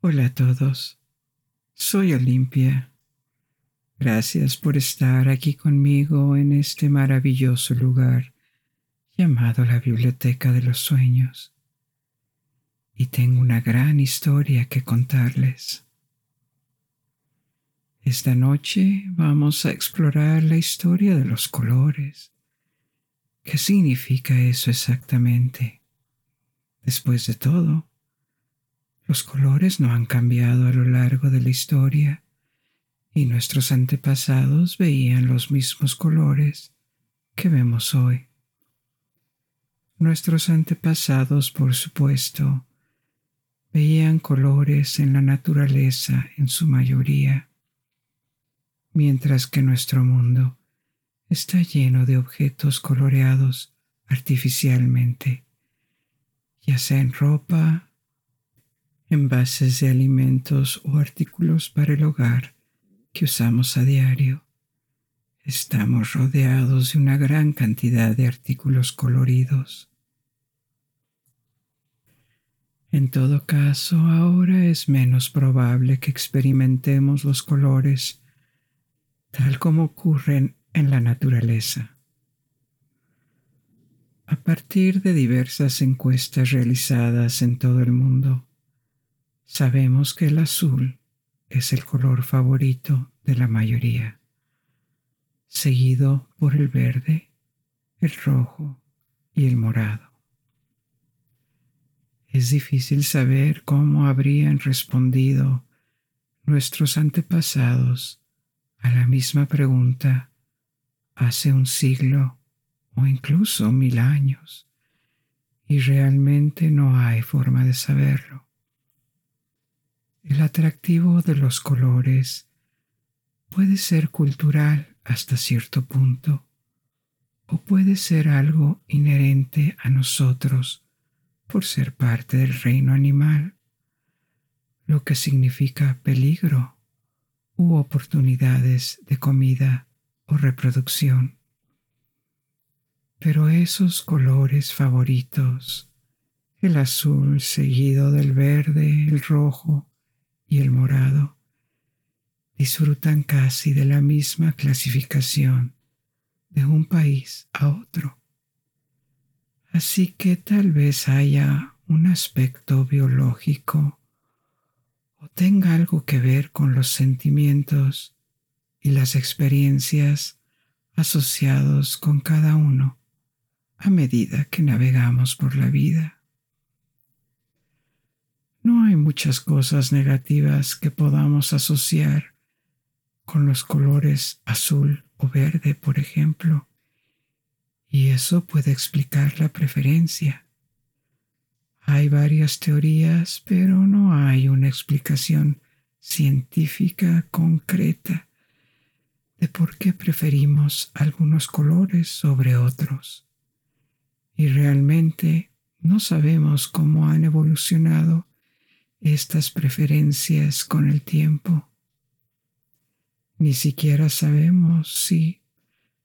Hola a todos, soy Olimpia. Gracias por estar aquí conmigo en este maravilloso lugar llamado la Biblioteca de los Sueños. Y tengo una gran historia que contarles. Esta noche vamos a explorar la historia de los colores. ¿Qué significa eso exactamente? Después de todo, los colores no han cambiado a lo largo de la historia y nuestros antepasados veían los mismos colores que vemos hoy. Nuestros antepasados, por supuesto, veían colores en la naturaleza en su mayoría, mientras que nuestro mundo está lleno de objetos coloreados artificialmente, ya sea en ropa, envases de alimentos o artículos para el hogar que usamos a diario. Estamos rodeados de una gran cantidad de artículos coloridos. En todo caso, ahora es menos probable que experimentemos los colores tal como ocurren en la naturaleza. A partir de diversas encuestas realizadas en todo el mundo, Sabemos que el azul es el color favorito de la mayoría, seguido por el verde, el rojo y el morado. Es difícil saber cómo habrían respondido nuestros antepasados a la misma pregunta hace un siglo o incluso mil años, y realmente no hay forma de saberlo. El atractivo de los colores puede ser cultural hasta cierto punto o puede ser algo inherente a nosotros por ser parte del reino animal, lo que significa peligro u oportunidades de comida o reproducción. Pero esos colores favoritos, el azul seguido del verde, el rojo, y el morado disfrutan casi de la misma clasificación de un país a otro. Así que tal vez haya un aspecto biológico o tenga algo que ver con los sentimientos y las experiencias asociados con cada uno a medida que navegamos por la vida. No hay muchas cosas negativas que podamos asociar con los colores azul o verde, por ejemplo, y eso puede explicar la preferencia. Hay varias teorías, pero no hay una explicación científica concreta de por qué preferimos algunos colores sobre otros. Y realmente no sabemos cómo han evolucionado estas preferencias con el tiempo. Ni siquiera sabemos si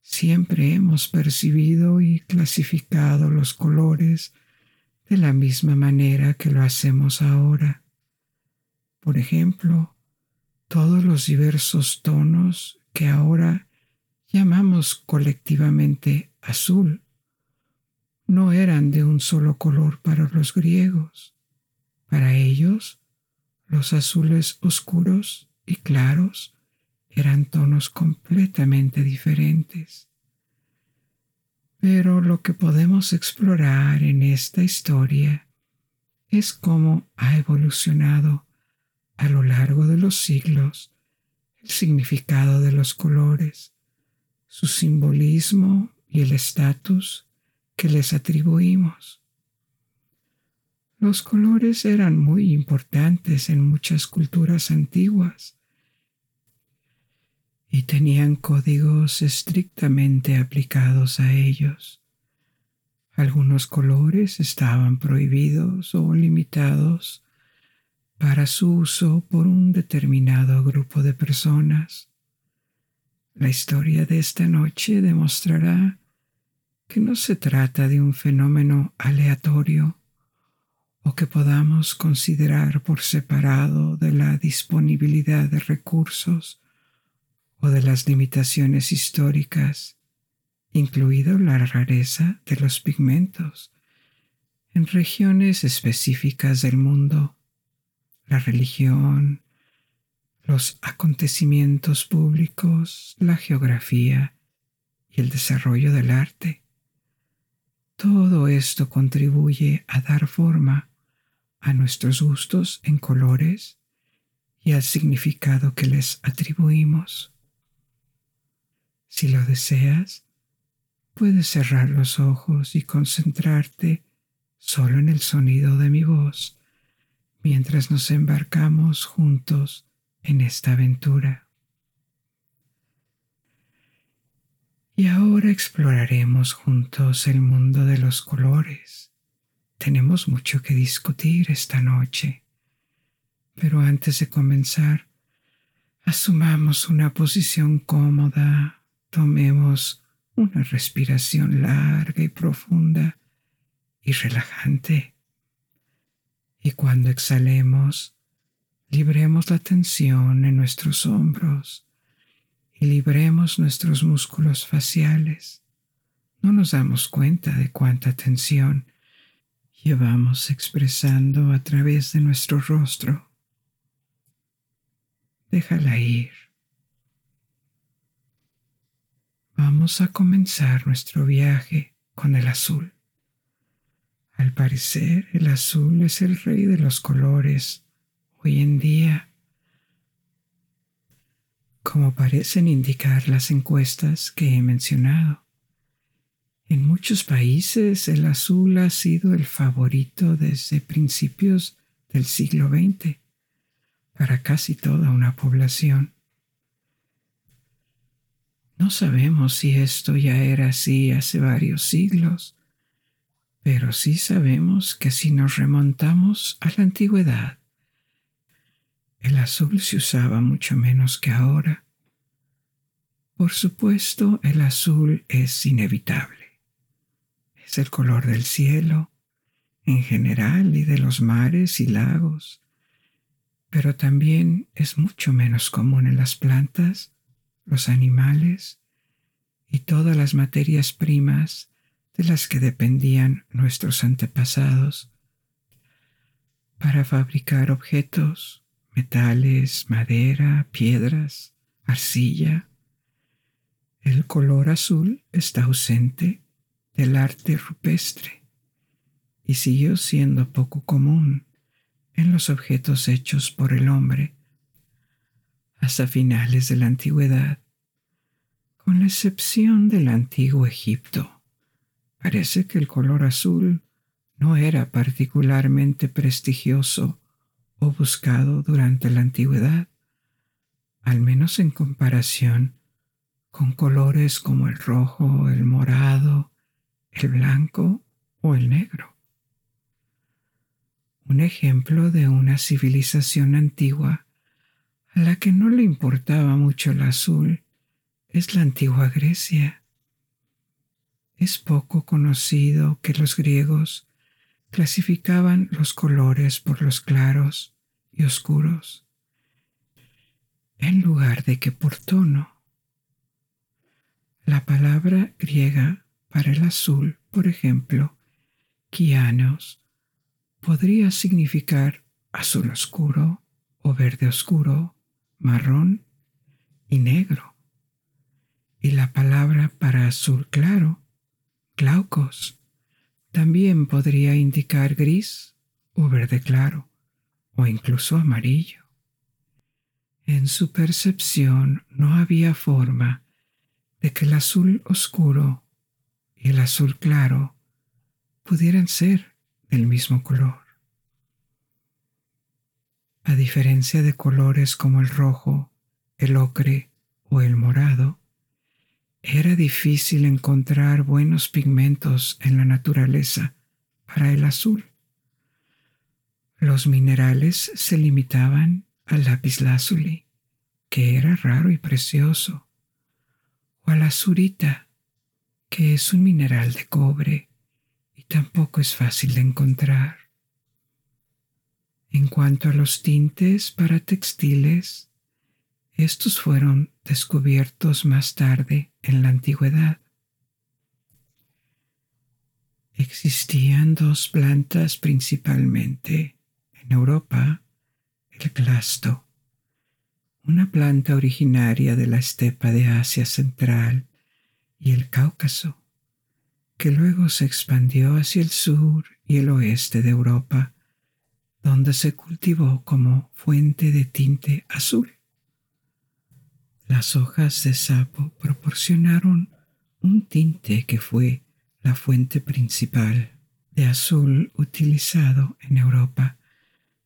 siempre hemos percibido y clasificado los colores de la misma manera que lo hacemos ahora. Por ejemplo, todos los diversos tonos que ahora llamamos colectivamente azul no eran de un solo color para los griegos. Para ellos, los azules oscuros y claros eran tonos completamente diferentes. Pero lo que podemos explorar en esta historia es cómo ha evolucionado a lo largo de los siglos el significado de los colores, su simbolismo y el estatus que les atribuimos. Los colores eran muy importantes en muchas culturas antiguas y tenían códigos estrictamente aplicados a ellos. Algunos colores estaban prohibidos o limitados para su uso por un determinado grupo de personas. La historia de esta noche demostrará que no se trata de un fenómeno aleatorio o que podamos considerar por separado de la disponibilidad de recursos o de las limitaciones históricas, incluido la rareza de los pigmentos en regiones específicas del mundo, la religión, los acontecimientos públicos, la geografía y el desarrollo del arte. Todo esto contribuye a dar forma a nuestros gustos en colores y al significado que les atribuimos. Si lo deseas, puedes cerrar los ojos y concentrarte solo en el sonido de mi voz mientras nos embarcamos juntos en esta aventura. Y ahora exploraremos juntos el mundo de los colores. Tenemos mucho que discutir esta noche, pero antes de comenzar, asumamos una posición cómoda, tomemos una respiración larga y profunda y relajante. Y cuando exhalemos, libremos la tensión en nuestros hombros y libremos nuestros músculos faciales. No nos damos cuenta de cuánta tensión llevamos expresando a través de nuestro rostro. Déjala ir. Vamos a comenzar nuestro viaje con el azul. Al parecer, el azul es el rey de los colores hoy en día como parecen indicar las encuestas que he mencionado. En muchos países el azul ha sido el favorito desde principios del siglo XX para casi toda una población. No sabemos si esto ya era así hace varios siglos, pero sí sabemos que si nos remontamos a la antigüedad, el azul se usaba mucho menos que ahora. Por supuesto, el azul es inevitable. Es el color del cielo, en general, y de los mares y lagos, pero también es mucho menos común en las plantas, los animales y todas las materias primas de las que dependían nuestros antepasados para fabricar objetos metales, madera, piedras, arcilla. El color azul está ausente del arte rupestre y siguió siendo poco común en los objetos hechos por el hombre hasta finales de la antigüedad, con la excepción del antiguo Egipto. Parece que el color azul no era particularmente prestigioso buscado durante la antigüedad, al menos en comparación con colores como el rojo, el morado, el blanco o el negro. Un ejemplo de una civilización antigua a la que no le importaba mucho el azul es la antigua Grecia. Es poco conocido que los griegos clasificaban los colores por los claros y oscuros, en lugar de que por tono. La palabra griega para el azul, por ejemplo, kianos, podría significar azul oscuro o verde oscuro, marrón y negro. Y la palabra para azul claro, glaucos, también podría indicar gris o verde claro o incluso amarillo. En su percepción no había forma de que el azul oscuro y el azul claro pudieran ser del mismo color. A diferencia de colores como el rojo, el ocre o el morado, era difícil encontrar buenos pigmentos en la naturaleza para el azul. Los minerales se limitaban al lapislázuli, que era raro y precioso, o a la azurita, que es un mineral de cobre y tampoco es fácil de encontrar. En cuanto a los tintes para textiles, estos fueron descubiertos más tarde en la antigüedad. Existían dos plantas principalmente en Europa, el glasto, una planta originaria de la estepa de Asia Central y el Cáucaso, que luego se expandió hacia el sur y el oeste de Europa, donde se cultivó como fuente de tinte azul. Las hojas de sapo proporcionaron un tinte que fue la fuente principal de azul utilizado en Europa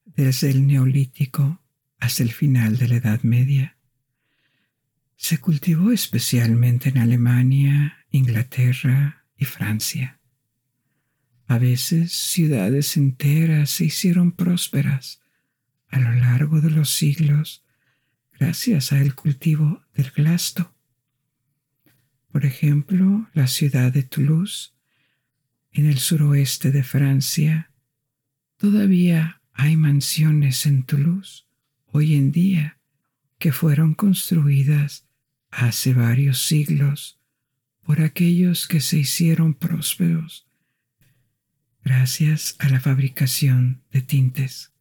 desde el Neolítico hasta el final de la Edad Media. Se cultivó especialmente en Alemania, Inglaterra y Francia. A veces ciudades enteras se hicieron prósperas a lo largo de los siglos gracias al cultivo del glasto. Por ejemplo, la ciudad de Toulouse, en el suroeste de Francia, todavía hay mansiones en Toulouse hoy en día que fueron construidas hace varios siglos por aquellos que se hicieron prósperos gracias a la fabricación de tintes.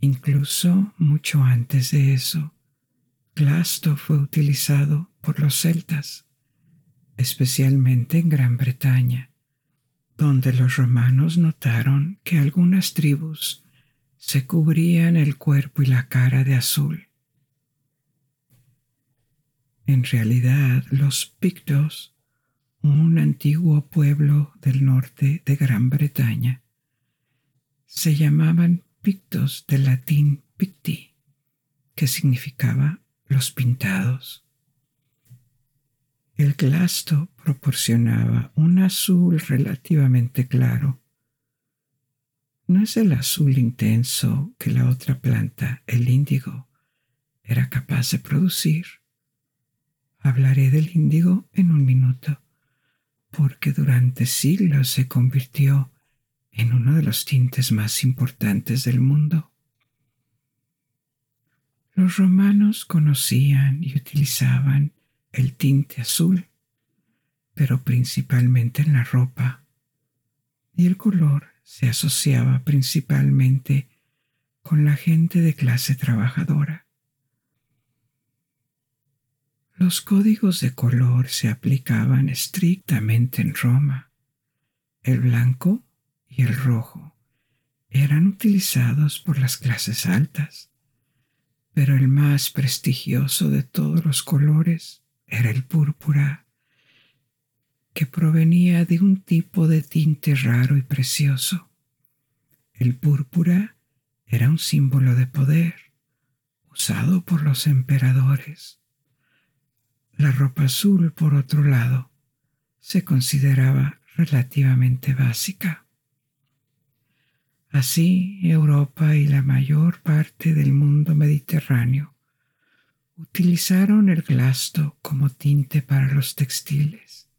Incluso mucho antes de eso, Glasto fue utilizado por los celtas, especialmente en Gran Bretaña, donde los romanos notaron que algunas tribus se cubrían el cuerpo y la cara de azul. En realidad, los pictos, un antiguo pueblo del norte de Gran Bretaña, se llamaban pictos del latín picti, que significaba los pintados. El glasto proporcionaba un azul relativamente claro. No es el azul intenso que la otra planta, el índigo, era capaz de producir. Hablaré del índigo en un minuto, porque durante siglos se convirtió en uno de los tintes más importantes del mundo. Los romanos conocían y utilizaban el tinte azul, pero principalmente en la ropa, y el color se asociaba principalmente con la gente de clase trabajadora. Los códigos de color se aplicaban estrictamente en Roma. El blanco y el rojo eran utilizados por las clases altas, pero el más prestigioso de todos los colores era el púrpura, que provenía de un tipo de tinte raro y precioso. El púrpura era un símbolo de poder, usado por los emperadores. La ropa azul, por otro lado, se consideraba relativamente básica. Así, Europa y la mayor parte del mundo mediterráneo utilizaron el glasto como tinte para los textiles,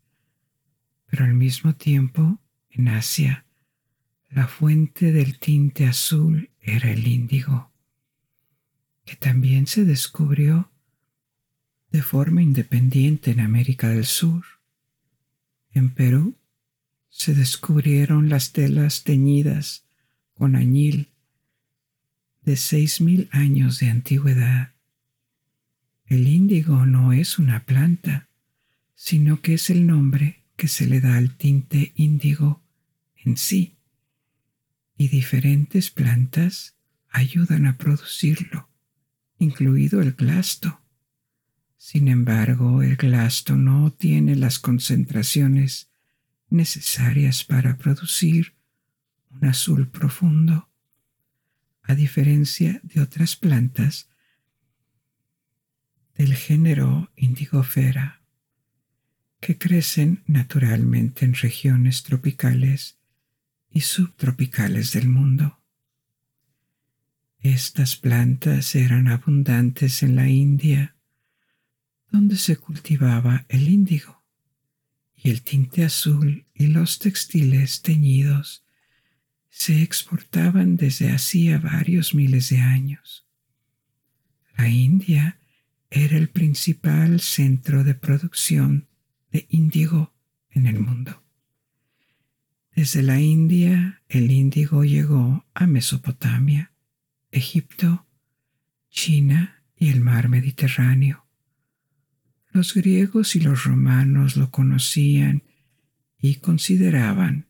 pero al mismo tiempo, en Asia, la fuente del tinte azul era el índigo, que también se descubrió de forma independiente en América del Sur. En Perú se descubrieron las telas teñidas con añil de seis mil años de antigüedad. El índigo no es una planta, sino que es el nombre que se le da al tinte índigo en sí, y diferentes plantas ayudan a producirlo, incluido el glasto. Sin embargo, el glasto no tiene las concentraciones necesarias para producir un azul profundo, a diferencia de otras plantas del género Indigofera, que crecen naturalmente en regiones tropicales y subtropicales del mundo. Estas plantas eran abundantes en la India, donde se cultivaba el índigo, y el tinte azul y los textiles teñidos se exportaban desde hacía varios miles de años. La India era el principal centro de producción de índigo en el mundo. Desde la India el índigo llegó a Mesopotamia, Egipto, China y el mar Mediterráneo. Los griegos y los romanos lo conocían y consideraban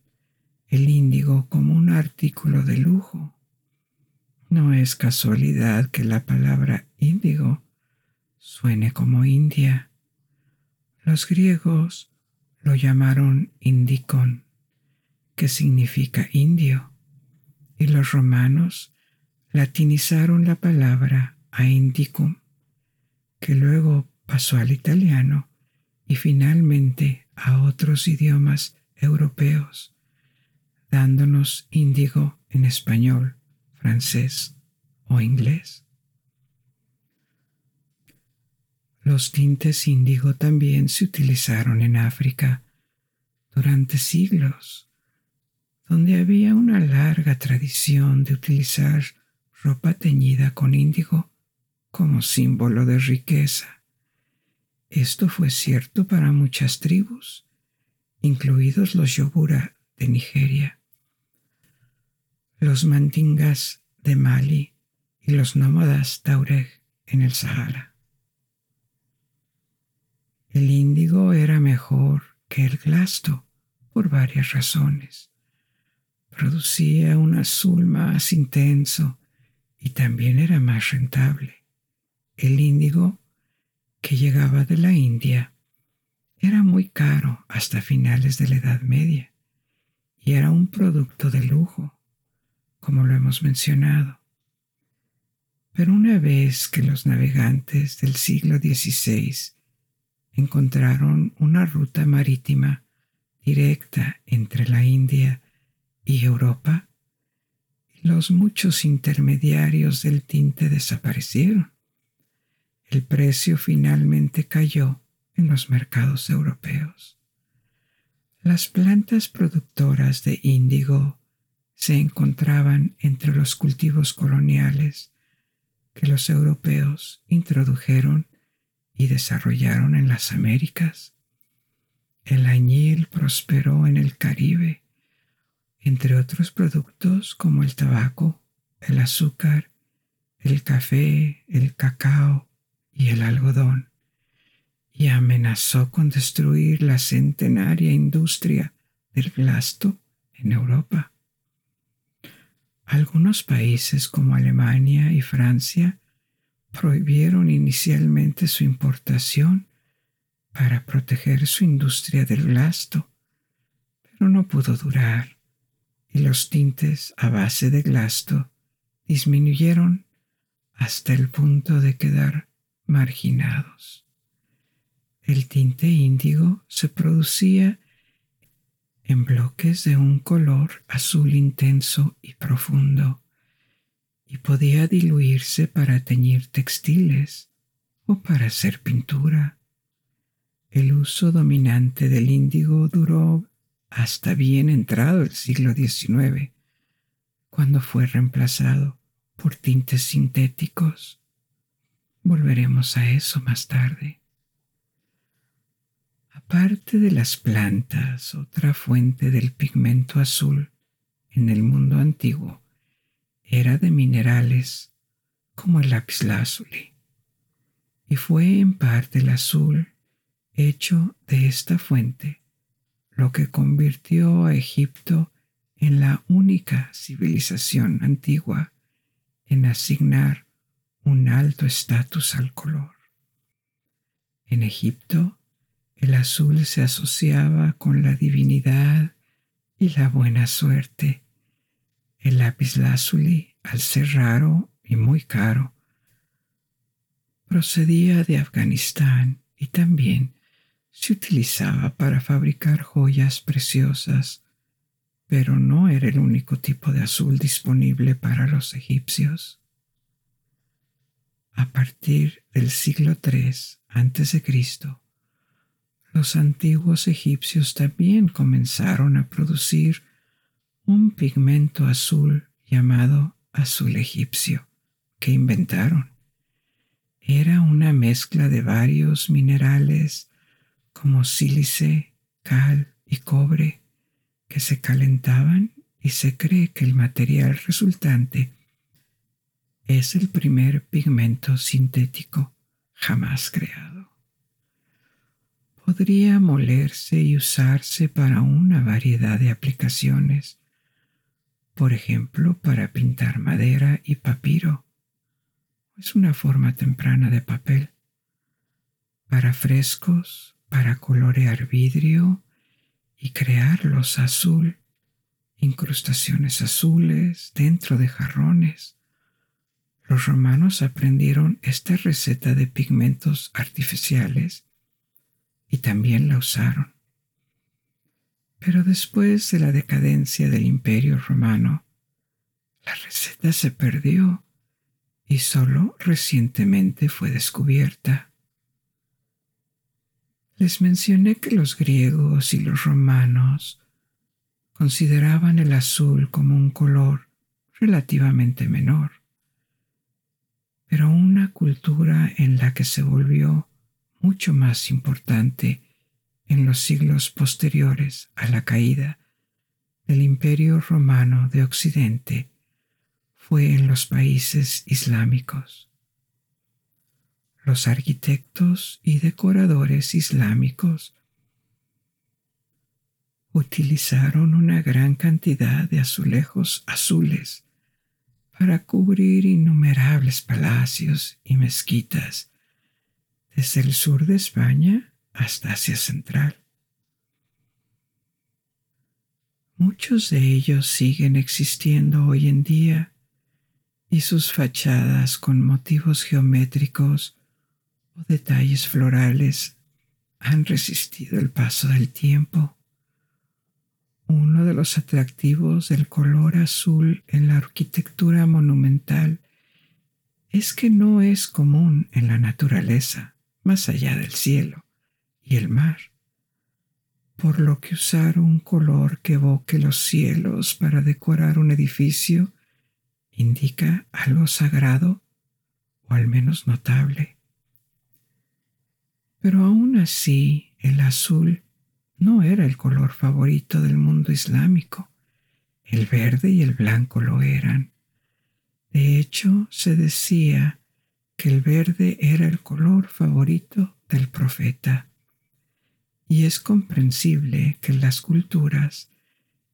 el índigo como un artículo de lujo. No es casualidad que la palabra índigo suene como India. Los griegos lo llamaron indicon, que significa indio, y los romanos latinizaron la palabra a indicum, que luego pasó al italiano y finalmente a otros idiomas europeos, dándonos índigo en español, francés o inglés. Los tintes índigo también se utilizaron en África durante siglos, donde había una larga tradición de utilizar ropa teñida con índigo como símbolo de riqueza. Esto fue cierto para muchas tribus, incluidos los Yogura de Nigeria, los Mandingas de Mali y los nómadas Taureg en el Sahara. El índigo era mejor que el glasto por varias razones. Producía un azul más intenso y también era más rentable. El índigo, que llegaba de la India, era muy caro hasta finales de la Edad Media y era un producto de lujo, como lo hemos mencionado. Pero una vez que los navegantes del siglo XVI encontraron una ruta marítima directa entre la India y Europa, los muchos intermediarios del tinte desaparecieron. El precio finalmente cayó en los mercados europeos. Las plantas productoras de índigo se encontraban entre los cultivos coloniales que los europeos introdujeron y desarrollaron en las Américas. El añil prosperó en el Caribe, entre otros productos como el tabaco, el azúcar, el café, el cacao y el algodón, y amenazó con destruir la centenaria industria del glasto en Europa. Algunos países como Alemania y Francia prohibieron inicialmente su importación para proteger su industria del glasto, pero no pudo durar y los tintes a base de glasto disminuyeron hasta el punto de quedar marginados. El tinte índigo se producía en bloques de un color azul intenso y profundo y podía diluirse para teñir textiles o para hacer pintura. El uso dominante del índigo duró hasta bien entrado el siglo XIX, cuando fue reemplazado por tintes sintéticos. Volveremos a eso más tarde. Aparte de las plantas, otra fuente del pigmento azul en el mundo antiguo era de minerales como el lapislázuli y fue en parte el azul hecho de esta fuente lo que convirtió a Egipto en la única civilización antigua en asignar un alto estatus al color. En Egipto, el azul se asociaba con la divinidad y la buena suerte el lapislázuli, al ser raro y muy caro, procedía de Afganistán y también se utilizaba para fabricar joyas preciosas, pero no era el único tipo de azul disponible para los egipcios. A partir del siglo III a.C., los antiguos egipcios también comenzaron a producir un pigmento azul llamado azul egipcio que inventaron. Era una mezcla de varios minerales como sílice, cal y cobre que se calentaban y se cree que el material resultante es el primer pigmento sintético jamás creado. Podría molerse y usarse para una variedad de aplicaciones, por ejemplo, para pintar madera y papiro. Es una forma temprana de papel. Para frescos, para colorear vidrio y crearlos azul, incrustaciones azules dentro de jarrones los romanos aprendieron esta receta de pigmentos artificiales y también la usaron. Pero después de la decadencia del imperio romano, la receta se perdió y solo recientemente fue descubierta. Les mencioné que los griegos y los romanos consideraban el azul como un color relativamente menor pero una cultura en la que se volvió mucho más importante en los siglos posteriores a la caída del Imperio Romano de Occidente fue en los países islámicos. Los arquitectos y decoradores islámicos utilizaron una gran cantidad de azulejos azules para cubrir innumerables palacios y mezquitas desde el sur de España hasta Asia Central. Muchos de ellos siguen existiendo hoy en día y sus fachadas con motivos geométricos o detalles florales han resistido el paso del tiempo. Uno de los atractivos del color azul en la arquitectura monumental es que no es común en la naturaleza, más allá del cielo y el mar, por lo que usar un color que evoque los cielos para decorar un edificio indica algo sagrado o al menos notable. Pero aún así el azul no era el color favorito del mundo islámico. El verde y el blanco lo eran. De hecho, se decía que el verde era el color favorito del profeta. Y es comprensible que las culturas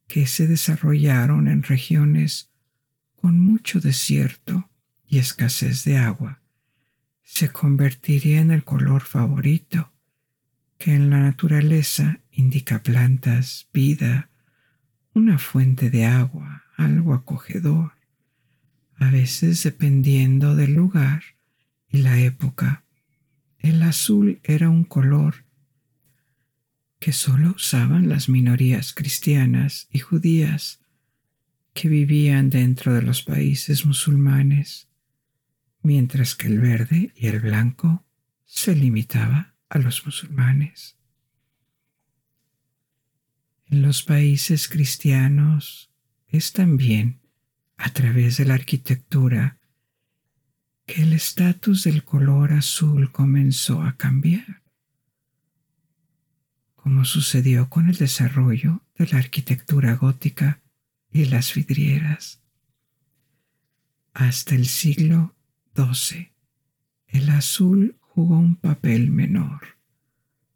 que se desarrollaron en regiones con mucho desierto y escasez de agua se convertiría en el color favorito que en la naturaleza indica plantas, vida, una fuente de agua, algo acogedor, a veces dependiendo del lugar y la época. El azul era un color que solo usaban las minorías cristianas y judías que vivían dentro de los países musulmanes, mientras que el verde y el blanco se limitaba a los musulmanes. En los países cristianos es también a través de la arquitectura que el estatus del color azul comenzó a cambiar, como sucedió con el desarrollo de la arquitectura gótica y las vidrieras. Hasta el siglo XII, el azul jugó un papel menor.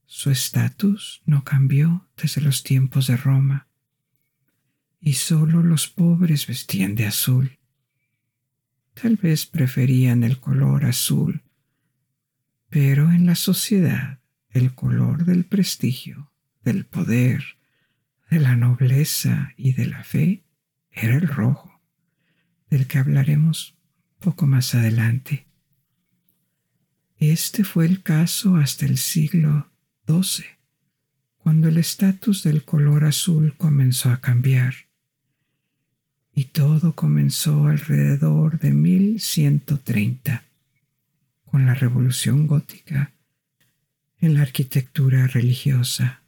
Su estatus no cambió desde los tiempos de Roma, y solo los pobres vestían de azul. Tal vez preferían el color azul, pero en la sociedad el color del prestigio, del poder, de la nobleza y de la fe era el rojo, del que hablaremos poco más adelante. Este fue el caso hasta el siglo XII, cuando el estatus del color azul comenzó a cambiar. Y todo comenzó alrededor de 1130, con la Revolución Gótica en la arquitectura religiosa.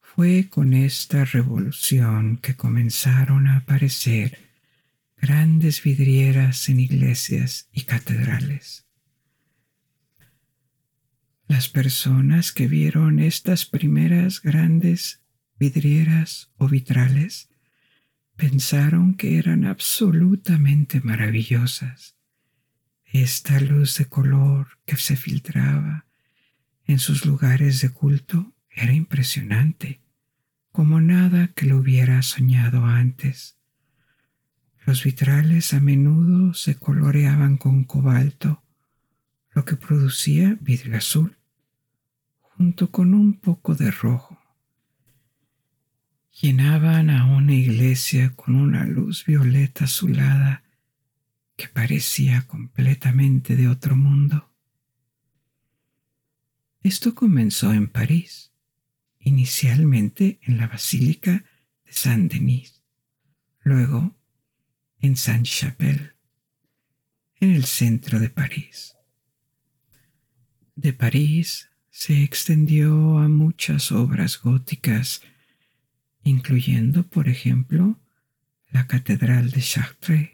Fue con esta revolución que comenzaron a aparecer grandes vidrieras en iglesias y catedrales. Las personas que vieron estas primeras grandes vidrieras o vitrales pensaron que eran absolutamente maravillosas. Esta luz de color que se filtraba en sus lugares de culto era impresionante, como nada que lo hubiera soñado antes. Los vitrales a menudo se coloreaban con cobalto, lo que producía vidrio azul, junto con un poco de rojo. Llenaban a una iglesia con una luz violeta azulada que parecía completamente de otro mundo. Esto comenzó en París, inicialmente en la Basílica de Saint-Denis, luego en Saint-Chapelle, en el centro de París. De París se extendió a muchas obras góticas, incluyendo, por ejemplo, la Catedral de Chartres.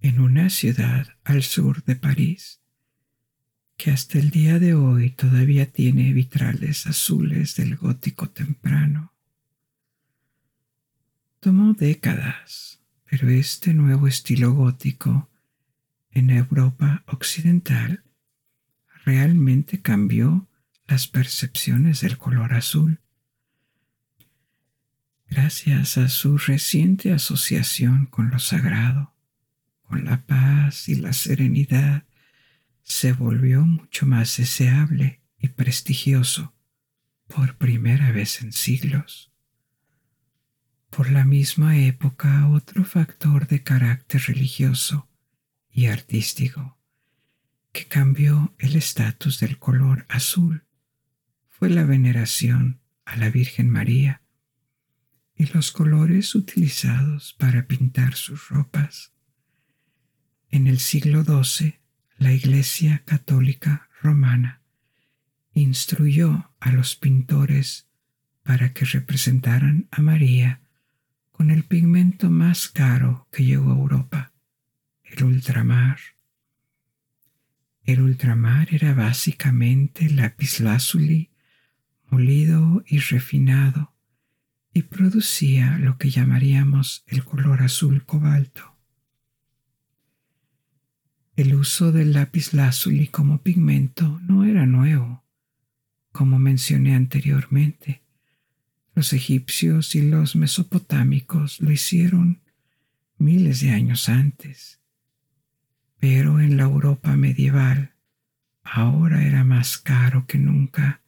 En una ciudad al sur de París, que hasta el día de hoy todavía tiene vitrales azules del gótico temprano. Tomó décadas, pero este nuevo estilo gótico en Europa occidental realmente cambió las percepciones del color azul. Gracias a su reciente asociación con lo sagrado, con la paz y la serenidad, se volvió mucho más deseable y prestigioso por primera vez en siglos. Por la misma época, otro factor de carácter religioso y artístico que cambió el estatus del color azul fue la veneración a la Virgen María y los colores utilizados para pintar sus ropas. En el siglo XII, la Iglesia Católica Romana instruyó a los pintores para que representaran a María con el pigmento más caro que llegó a Europa, el ultramar. El ultramar era básicamente lapislázuli molido y refinado y producía lo que llamaríamos el color azul cobalto. El uso del lapislázuli como pigmento no era nuevo, como mencioné anteriormente. Los egipcios y los mesopotámicos lo hicieron miles de años antes pero en la Europa medieval ahora era más caro que nunca,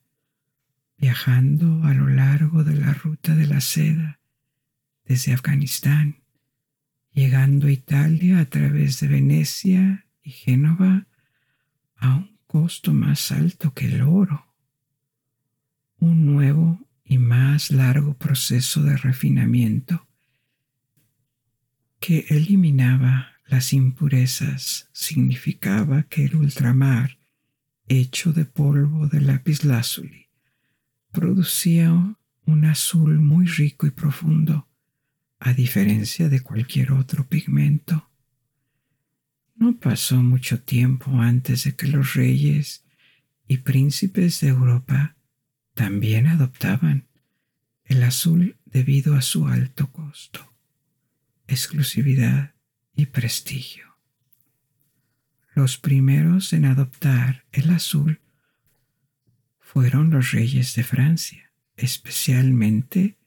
viajando a lo largo de la ruta de la seda desde Afganistán, llegando a Italia a través de Venecia y Génova a un costo más alto que el oro. Un nuevo y más largo proceso de refinamiento que eliminaba las impurezas significaba que el ultramar, hecho de polvo de lapislázuli, producía un azul muy rico y profundo, a diferencia de cualquier otro pigmento. No pasó mucho tiempo antes de que los reyes y príncipes de Europa también adoptaban el azul debido a su alto costo, exclusividad y prestigio. Los primeros en adoptar el azul fueron los reyes de Francia, especialmente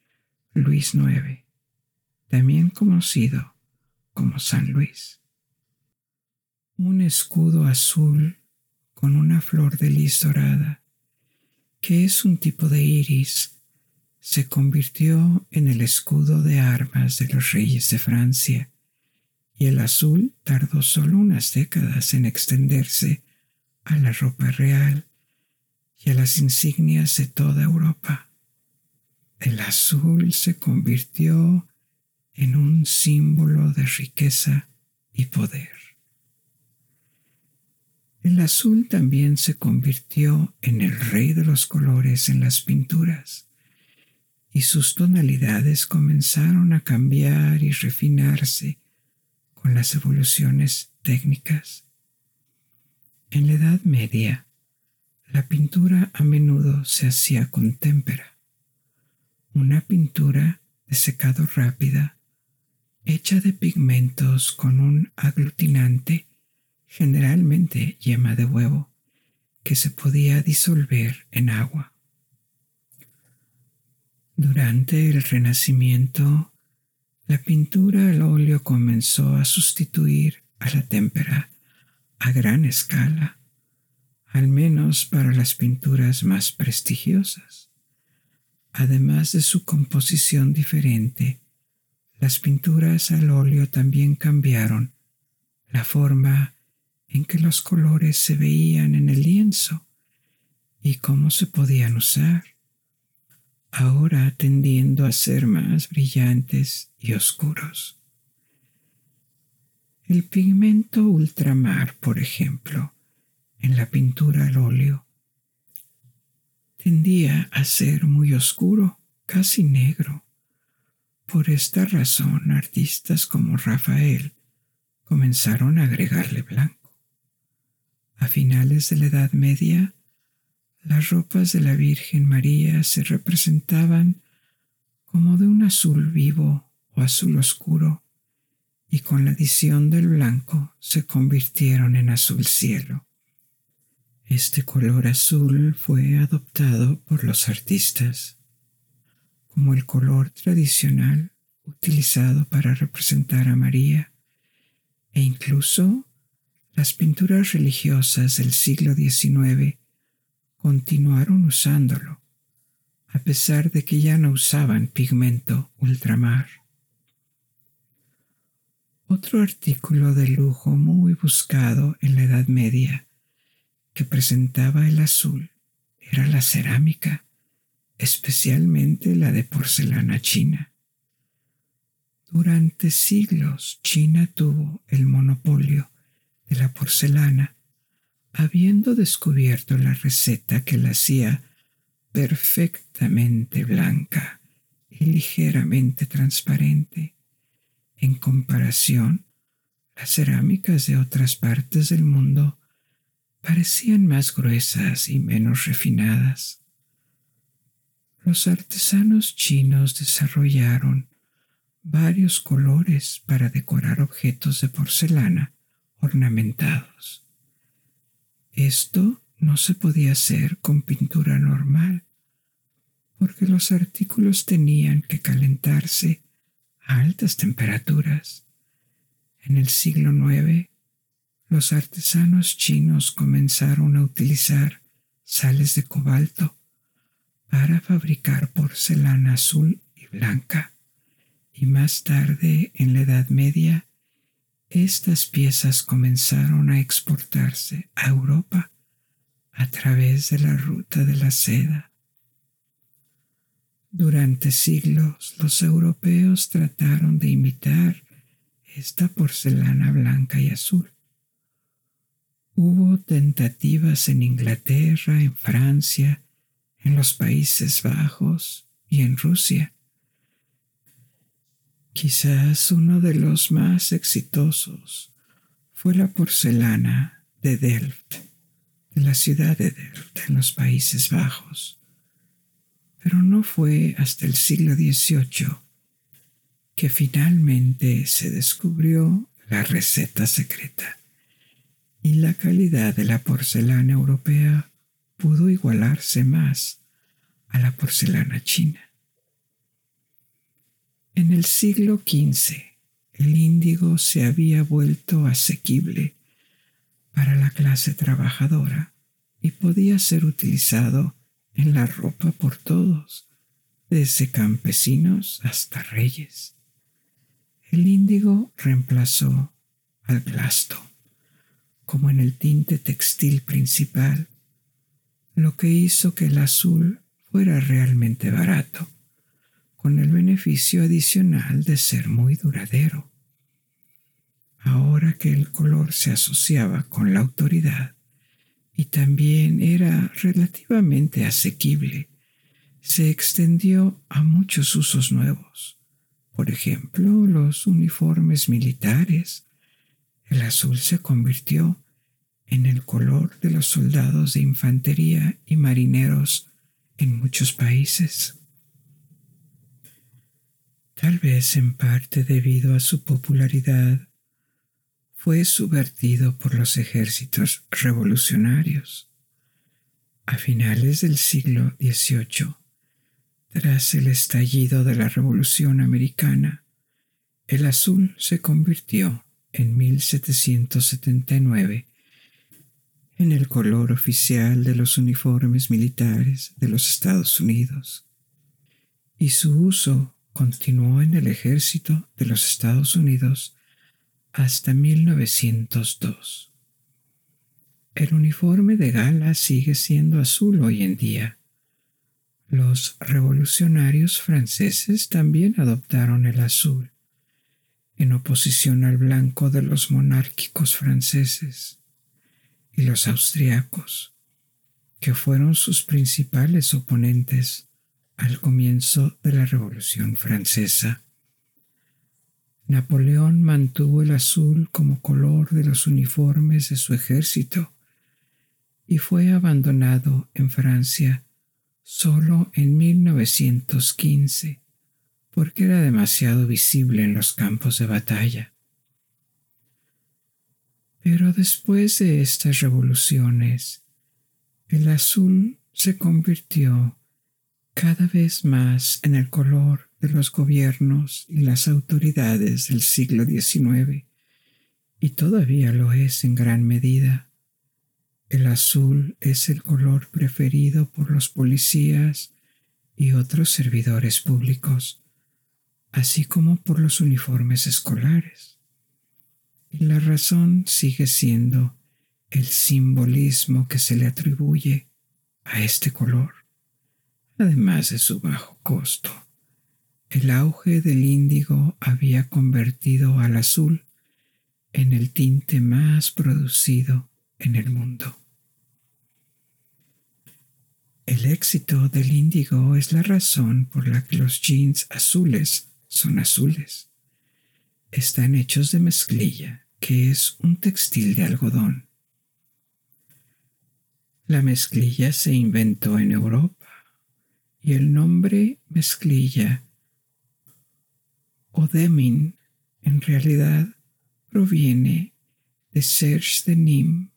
Luis IX, también conocido como San Luis. Un escudo azul con una flor de lis dorada, que es un tipo de iris, se convirtió en el escudo de armas de los reyes de Francia y el azul tardó solo unas décadas en extenderse a la ropa real y a las insignias de toda Europa. El azul se convirtió en un símbolo de riqueza y poder. El azul también se convirtió en el rey de los colores en las pinturas y sus tonalidades comenzaron a cambiar y refinarse con las evoluciones técnicas. En la Edad Media, la pintura a menudo se hacía con témpera, una pintura de secado rápida, hecha de pigmentos con un aglutinante, generalmente yema de huevo, que se podía disolver en agua. Durante el Renacimiento, la pintura al óleo comenzó a sustituir a la témpera a gran escala, al menos para las pinturas más prestigiosas. Además de su composición diferente, las pinturas al óleo también cambiaron la forma en que los colores se veían en el lienzo y cómo se podían usar, ahora tendiendo a ser más brillantes y oscuros. El pigmento ultramar, por ejemplo, en la pintura al óleo, tendía a ser muy oscuro, casi negro. Por esta razón, artistas como Rafael comenzaron a agregarle blanco. A finales de la Edad Media, las ropas de la Virgen María se representaban como de un azul vivo azul oscuro y con la adición del blanco se convirtieron en azul cielo. Este color azul fue adoptado por los artistas como el color tradicional utilizado para representar a María e incluso las pinturas religiosas del siglo XIX continuaron usándolo, a pesar de que ya no usaban pigmento ultramar. Otro artículo de lujo muy buscado en la Edad Media que presentaba el azul era la cerámica, especialmente la de porcelana china. Durante siglos China tuvo el monopolio de la porcelana, habiendo descubierto la receta que la hacía perfectamente blanca y ligeramente transparente en comparación, las cerámicas de otras partes del mundo parecían más gruesas y menos refinadas. Los artesanos chinos desarrollaron varios colores para decorar objetos de porcelana ornamentados. Esto no se podía hacer con pintura normal, porque los artículos tenían que calentarse altas temperaturas. En el siglo IX, los artesanos chinos comenzaron a utilizar sales de cobalto para fabricar porcelana azul y blanca, y más tarde, en la Edad Media, estas piezas comenzaron a exportarse a Europa a través de la ruta de la seda. Durante siglos los europeos trataron de imitar esta porcelana blanca y azul. Hubo tentativas en Inglaterra, en Francia, en los Países Bajos y en Rusia. Quizás uno de los más exitosos fue la porcelana de Delft, de la ciudad de Delft en los Países Bajos pero no fue hasta el siglo XVIII que finalmente se descubrió la receta secreta y la calidad de la porcelana europea pudo igualarse más a la porcelana china. En el siglo XV, el índigo se había vuelto asequible para la clase trabajadora y podía ser utilizado en la ropa por todos, desde campesinos hasta reyes. El índigo reemplazó al blasto como en el tinte textil principal, lo que hizo que el azul fuera realmente barato, con el beneficio adicional de ser muy duradero. Ahora que el color se asociaba con la autoridad y también era relativamente asequible, se extendió a muchos usos nuevos. Por ejemplo, los uniformes militares. El azul se convirtió en el color de los soldados de infantería y marineros en muchos países. Tal vez en parte debido a su popularidad, fue subvertido por los ejércitos revolucionarios. A finales del siglo XVIII, tras el estallido de la Revolución Americana, el azul se convirtió en 1779 en el color oficial de los uniformes militares de los Estados Unidos, y su uso continuó en el ejército de los Estados Unidos hasta 1902. El uniforme de gala sigue siendo azul hoy en día. Los revolucionarios franceses también adoptaron el azul, en oposición al blanco de los monárquicos franceses y los austriacos, que fueron sus principales oponentes al comienzo de la Revolución Francesa. Napoleón mantuvo el azul como color de los uniformes de su ejército y fue abandonado en Francia solo en 1915 porque era demasiado visible en los campos de batalla. Pero después de estas revoluciones, el azul se convirtió cada vez más en el color de los gobiernos y las autoridades del siglo XIX, y todavía lo es en gran medida. El azul es el color preferido por los policías y otros servidores públicos, así como por los uniformes escolares. Y la razón sigue siendo el simbolismo que se le atribuye a este color, además de su bajo costo. El auge del índigo había convertido al azul en el tinte más producido en el mundo. El éxito del índigo es la razón por la que los jeans azules son azules están hechos de mezclilla, que es un textil de algodón. La mezclilla se inventó en Europa y el nombre mezclilla o demin en realidad proviene de Serge de Nîmes.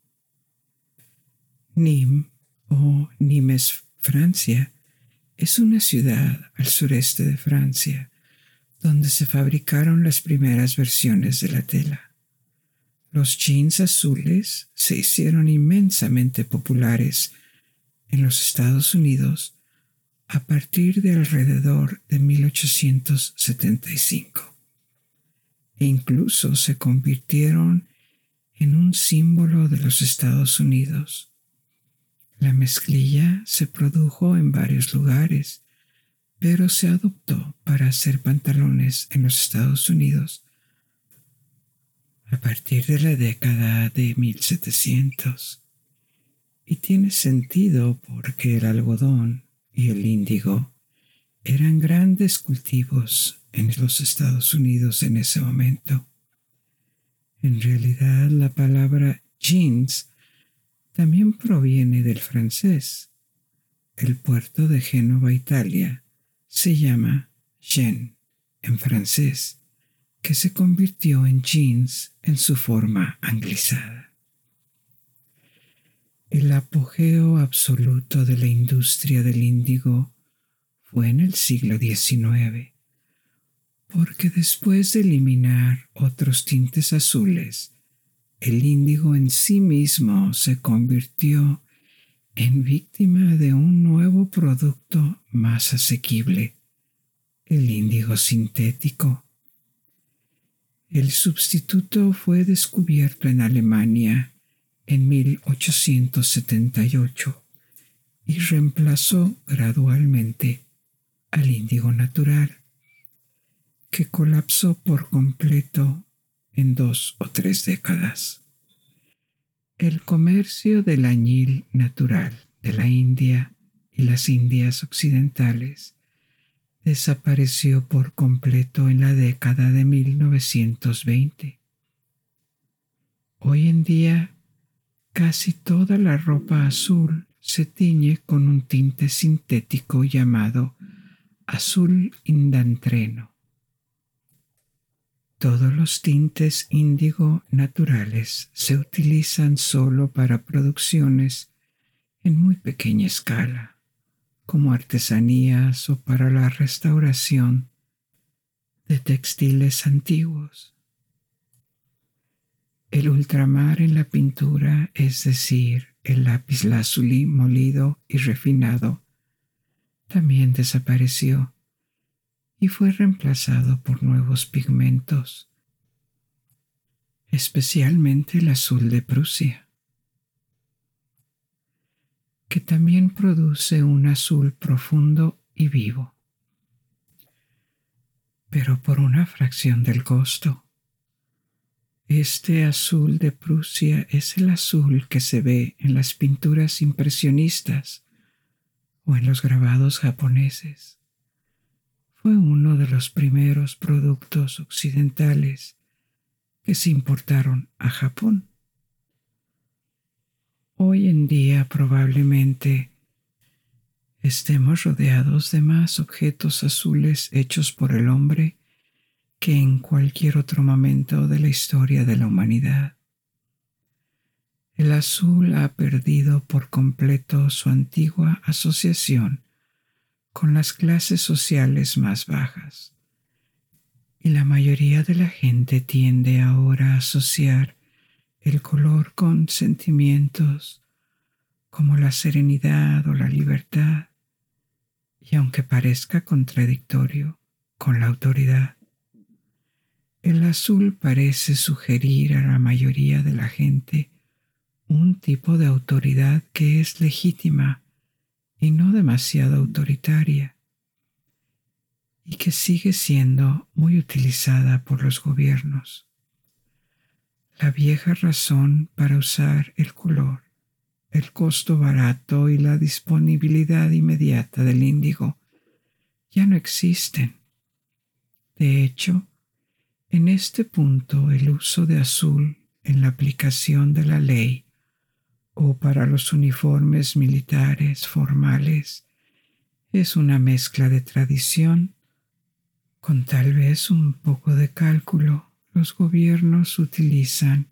Nîmes o Nimes, Francia, es una ciudad al sureste de Francia donde se fabricaron las primeras versiones de la tela. Los jeans azules se hicieron inmensamente populares en los Estados Unidos a partir de alrededor de 1875 e incluso se convirtieron en un símbolo de los Estados Unidos. La mezclilla se produjo en varios lugares, pero se adoptó para hacer pantalones en los Estados Unidos a partir de la década de 1700. Y tiene sentido porque el algodón y el índigo eran grandes cultivos en los Estados Unidos en ese momento. En realidad la palabra jeans también proviene del francés. El puerto de Génova, Italia, se llama Jean en francés, que se convirtió en jeans en su forma anglizada. El apogeo absoluto de la industria del índigo fue en el siglo XIX, porque después de eliminar otros tintes azules, el índigo en sí mismo se convirtió en víctima de un nuevo producto más asequible, el índigo sintético. El sustituto fue descubierto en Alemania en 1878 y reemplazó gradualmente al índigo natural, que colapsó por completo en dos o tres décadas. El comercio del añil natural de la India y las Indias occidentales desapareció por completo en la década de 1920. Hoy en día, casi toda la ropa azul se tiñe con un tinte sintético llamado azul indantreno. Todos los tintes índigo naturales se utilizan solo para producciones en muy pequeña escala, como artesanías o para la restauración de textiles antiguos. El ultramar en la pintura, es decir, el lápiz lazuli molido y refinado, también desapareció y fue reemplazado por nuevos pigmentos, especialmente el azul de Prusia, que también produce un azul profundo y vivo, pero por una fracción del costo. Este azul de Prusia es el azul que se ve en las pinturas impresionistas o en los grabados japoneses fue uno de los primeros productos occidentales que se importaron a Japón. Hoy en día probablemente estemos rodeados de más objetos azules hechos por el hombre que en cualquier otro momento de la historia de la humanidad. El azul ha perdido por completo su antigua asociación con las clases sociales más bajas. Y la mayoría de la gente tiende ahora a asociar el color con sentimientos como la serenidad o la libertad, y aunque parezca contradictorio con la autoridad, el azul parece sugerir a la mayoría de la gente un tipo de autoridad que es legítima y no demasiado autoritaria, y que sigue siendo muy utilizada por los gobiernos. La vieja razón para usar el color, el costo barato y la disponibilidad inmediata del índigo ya no existen. De hecho, en este punto el uso de azul en la aplicación de la ley o para los uniformes militares formales es una mezcla de tradición con tal vez un poco de cálculo. Los gobiernos utilizan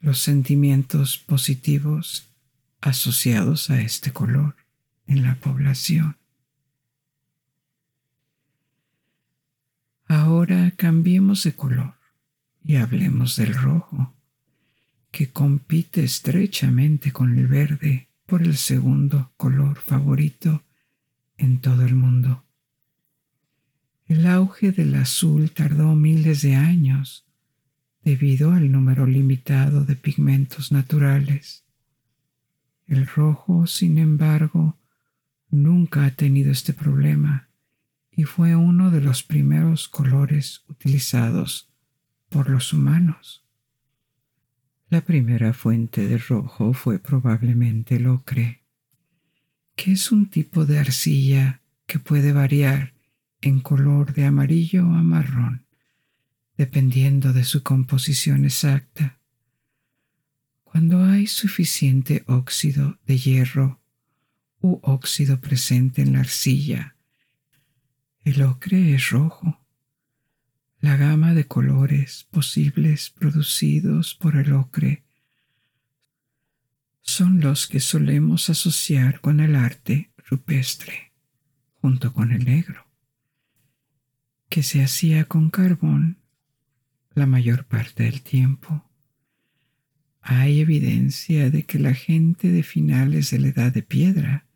los sentimientos positivos asociados a este color en la población. Ahora cambiemos de color y hablemos del rojo que compite estrechamente con el verde por el segundo color favorito en todo el mundo. El auge del azul tardó miles de años debido al número limitado de pigmentos naturales. El rojo, sin embargo, nunca ha tenido este problema y fue uno de los primeros colores utilizados por los humanos. La primera fuente de rojo fue probablemente el ocre, que es un tipo de arcilla que puede variar en color de amarillo a marrón, dependiendo de su composición exacta. Cuando hay suficiente óxido de hierro u óxido presente en la arcilla, el ocre es rojo. La gama de colores posibles producidos por el ocre son los que solemos asociar con el arte rupestre, junto con el negro, que se hacía con carbón la mayor parte del tiempo. Hay evidencia de que la gente de finales de la Edad de Piedra,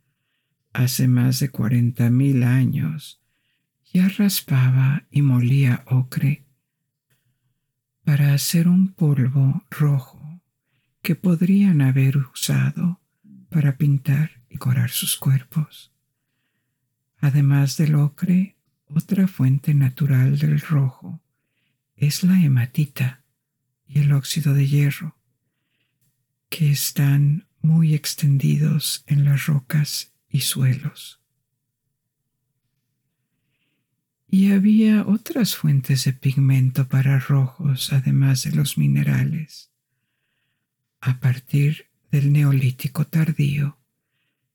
hace más de cuarenta mil años, ya raspaba y molía ocre para hacer un polvo rojo que podrían haber usado para pintar y corar sus cuerpos. Además del ocre, otra fuente natural del rojo es la hematita y el óxido de hierro, que están muy extendidos en las rocas y suelos. Y había otras fuentes de pigmento para rojos además de los minerales. A partir del neolítico tardío,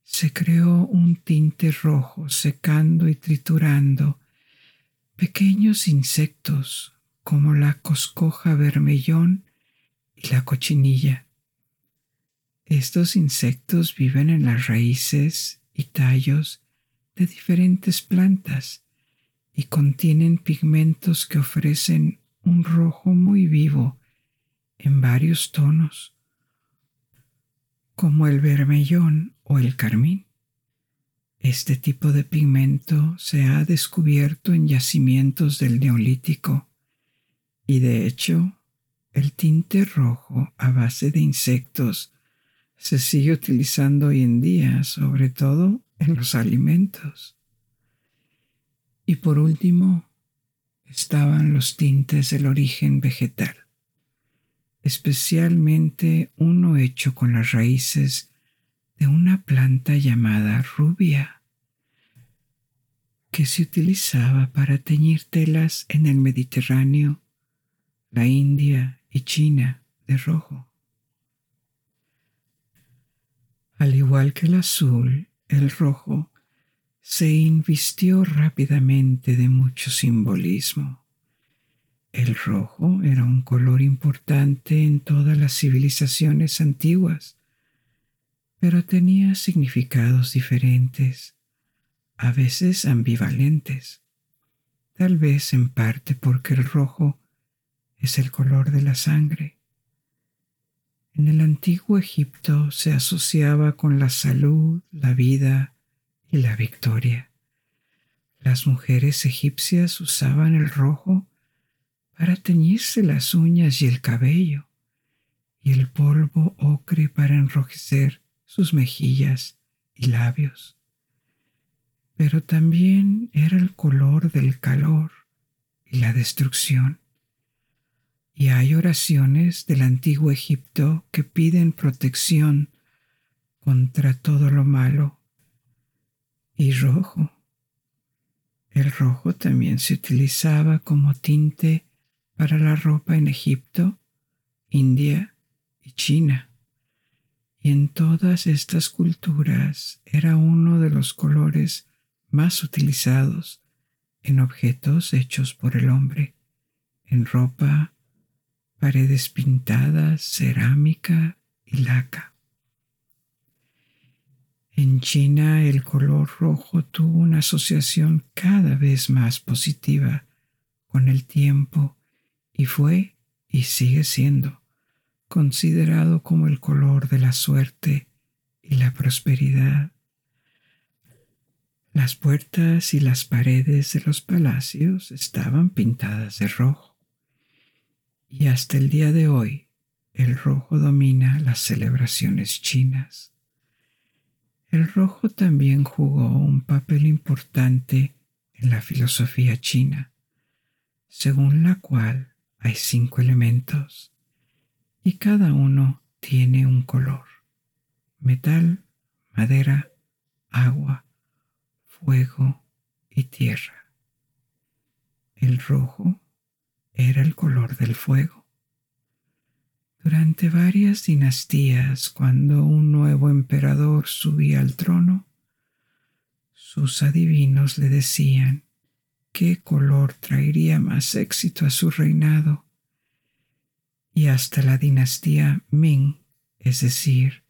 se creó un tinte rojo secando y triturando pequeños insectos como la coscoja vermellón y la cochinilla. Estos insectos viven en las raíces y tallos de diferentes plantas y contienen pigmentos que ofrecen un rojo muy vivo en varios tonos, como el vermellón o el carmín. Este tipo de pigmento se ha descubierto en yacimientos del Neolítico y de hecho el tinte rojo a base de insectos se sigue utilizando hoy en día, sobre todo en los alimentos. Y por último, estaban los tintes del origen vegetal, especialmente uno hecho con las raíces de una planta llamada rubia, que se utilizaba para teñir telas en el Mediterráneo, la India y China de rojo. Al igual que el azul, el rojo se invistió rápidamente de mucho simbolismo. El rojo era un color importante en todas las civilizaciones antiguas, pero tenía significados diferentes, a veces ambivalentes, tal vez en parte porque el rojo es el color de la sangre. En el antiguo Egipto se asociaba con la salud, la vida, y la victoria. Las mujeres egipcias usaban el rojo para teñirse las uñas y el cabello, y el polvo ocre para enrojecer sus mejillas y labios. Pero también era el color del calor y la destrucción. Y hay oraciones del antiguo Egipto que piden protección contra todo lo malo y rojo. El rojo también se utilizaba como tinte para la ropa en Egipto, India y China. Y en todas estas culturas era uno de los colores más utilizados en objetos hechos por el hombre, en ropa, paredes pintadas, cerámica y laca. En China el color rojo tuvo una asociación cada vez más positiva con el tiempo y fue y sigue siendo considerado como el color de la suerte y la prosperidad. Las puertas y las paredes de los palacios estaban pintadas de rojo y hasta el día de hoy el rojo domina las celebraciones chinas. El rojo también jugó un papel importante en la filosofía china, según la cual hay cinco elementos y cada uno tiene un color, metal, madera, agua, fuego y tierra. El rojo era el color del fuego. Durante varias dinastías, cuando un nuevo emperador subía al trono, sus adivinos le decían qué color traería más éxito a su reinado. Y hasta la dinastía Ming, es decir,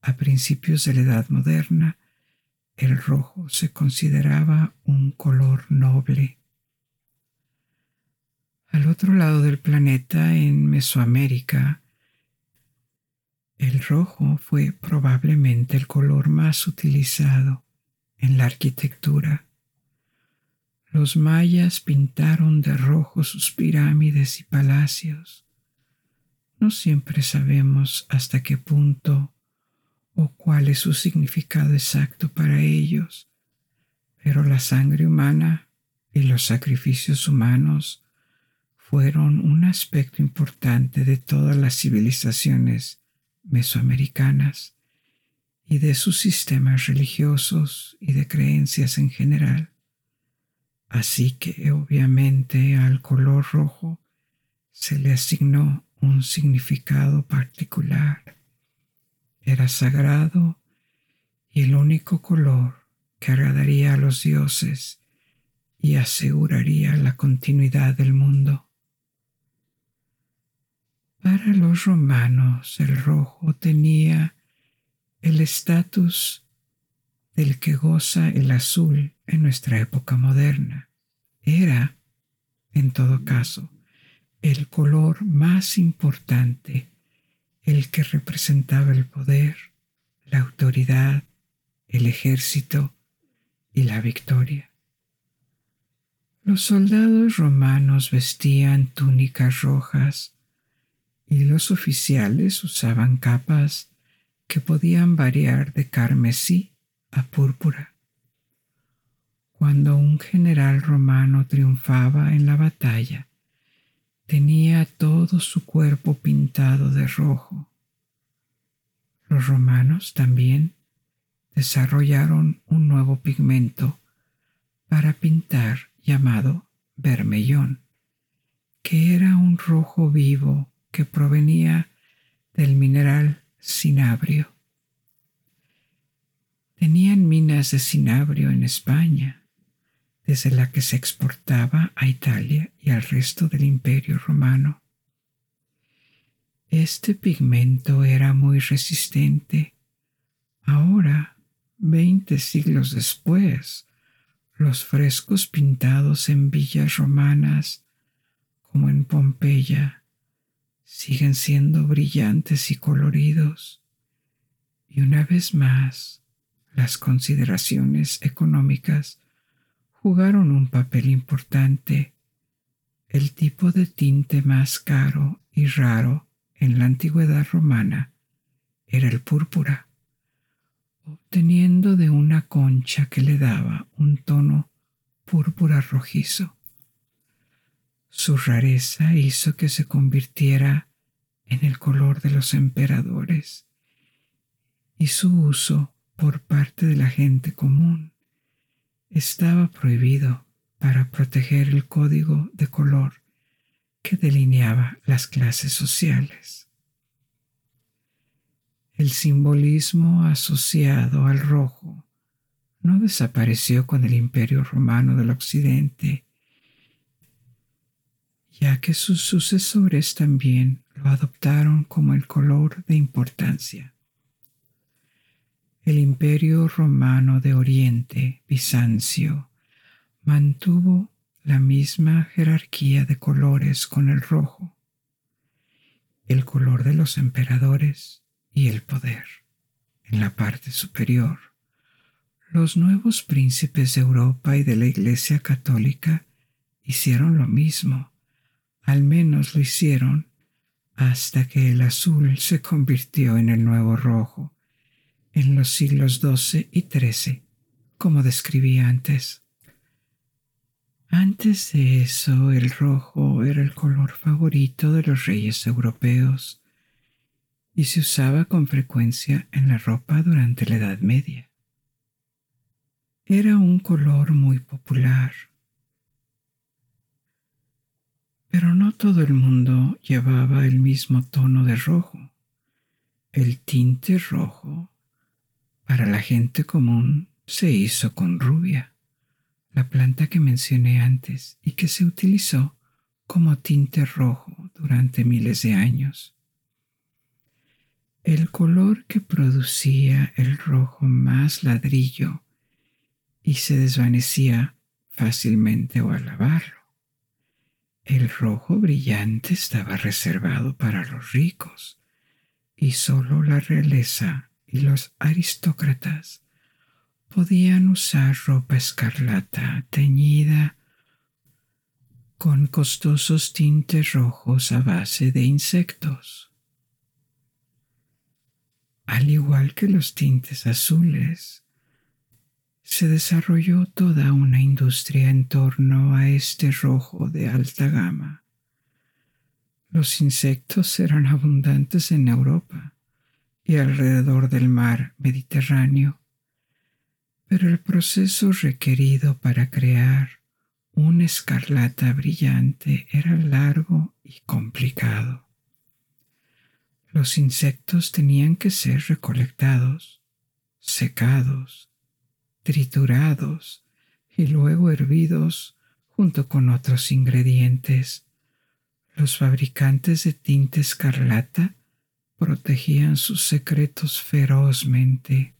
a principios de la Edad Moderna, el rojo se consideraba un color noble. Al otro lado del planeta, en Mesoamérica, el rojo fue probablemente el color más utilizado en la arquitectura. Los mayas pintaron de rojo sus pirámides y palacios. No siempre sabemos hasta qué punto o cuál es su significado exacto para ellos, pero la sangre humana y los sacrificios humanos fueron un aspecto importante de todas las civilizaciones mesoamericanas y de sus sistemas religiosos y de creencias en general. Así que obviamente al color rojo se le asignó un significado particular. Era sagrado y el único color que agradaría a los dioses y aseguraría la continuidad del mundo. Para los romanos el rojo tenía el estatus del que goza el azul en nuestra época moderna. Era, en todo caso, el color más importante, el que representaba el poder, la autoridad, el ejército y la victoria. Los soldados romanos vestían túnicas rojas y los oficiales usaban capas que podían variar de carmesí a púrpura. Cuando un general romano triunfaba en la batalla, tenía todo su cuerpo pintado de rojo. Los romanos también desarrollaron un nuevo pigmento para pintar llamado vermellón, que era un rojo vivo que provenía del mineral cinabrio. Tenían minas de cinabrio en España desde la que se exportaba a Italia y al resto del imperio romano. Este pigmento era muy resistente. Ahora, veinte siglos después, los frescos pintados en villas romanas, como en Pompeya, siguen siendo brillantes y coloridos. Y una vez más, las consideraciones económicas jugaron un papel importante. El tipo de tinte más caro y raro en la antigüedad romana era el púrpura, obteniendo de una concha que le daba un tono púrpura rojizo. Su rareza hizo que se convirtiera en el color de los emperadores y su uso por parte de la gente común estaba prohibido para proteger el código de color que delineaba las clases sociales. El simbolismo asociado al rojo no desapareció con el imperio romano del occidente, ya que sus sucesores también lo adoptaron como el color de importancia el imperio romano de Oriente, Bizancio, mantuvo la misma jerarquía de colores con el rojo, el color de los emperadores y el poder. En la parte superior, los nuevos príncipes de Europa y de la Iglesia Católica hicieron lo mismo, al menos lo hicieron hasta que el azul se convirtió en el nuevo rojo en los siglos XII y XIII, como describí antes. Antes de eso, el rojo era el color favorito de los reyes europeos y se usaba con frecuencia en la ropa durante la Edad Media. Era un color muy popular, pero no todo el mundo llevaba el mismo tono de rojo. El tinte rojo para la gente común se hizo con rubia, la planta que mencioné antes y que se utilizó como tinte rojo durante miles de años. El color que producía el rojo más ladrillo y se desvanecía fácilmente o al lavarlo. El rojo brillante estaba reservado para los ricos y solo la realeza y los aristócratas podían usar ropa escarlata teñida con costosos tintes rojos a base de insectos. Al igual que los tintes azules, se desarrolló toda una industria en torno a este rojo de alta gama. Los insectos eran abundantes en Europa y alrededor del mar Mediterráneo, pero el proceso requerido para crear una escarlata brillante era largo y complicado. Los insectos tenían que ser recolectados, secados, triturados y luego hervidos junto con otros ingredientes. Los fabricantes de tinta escarlata protegían sus secretos ferozmente.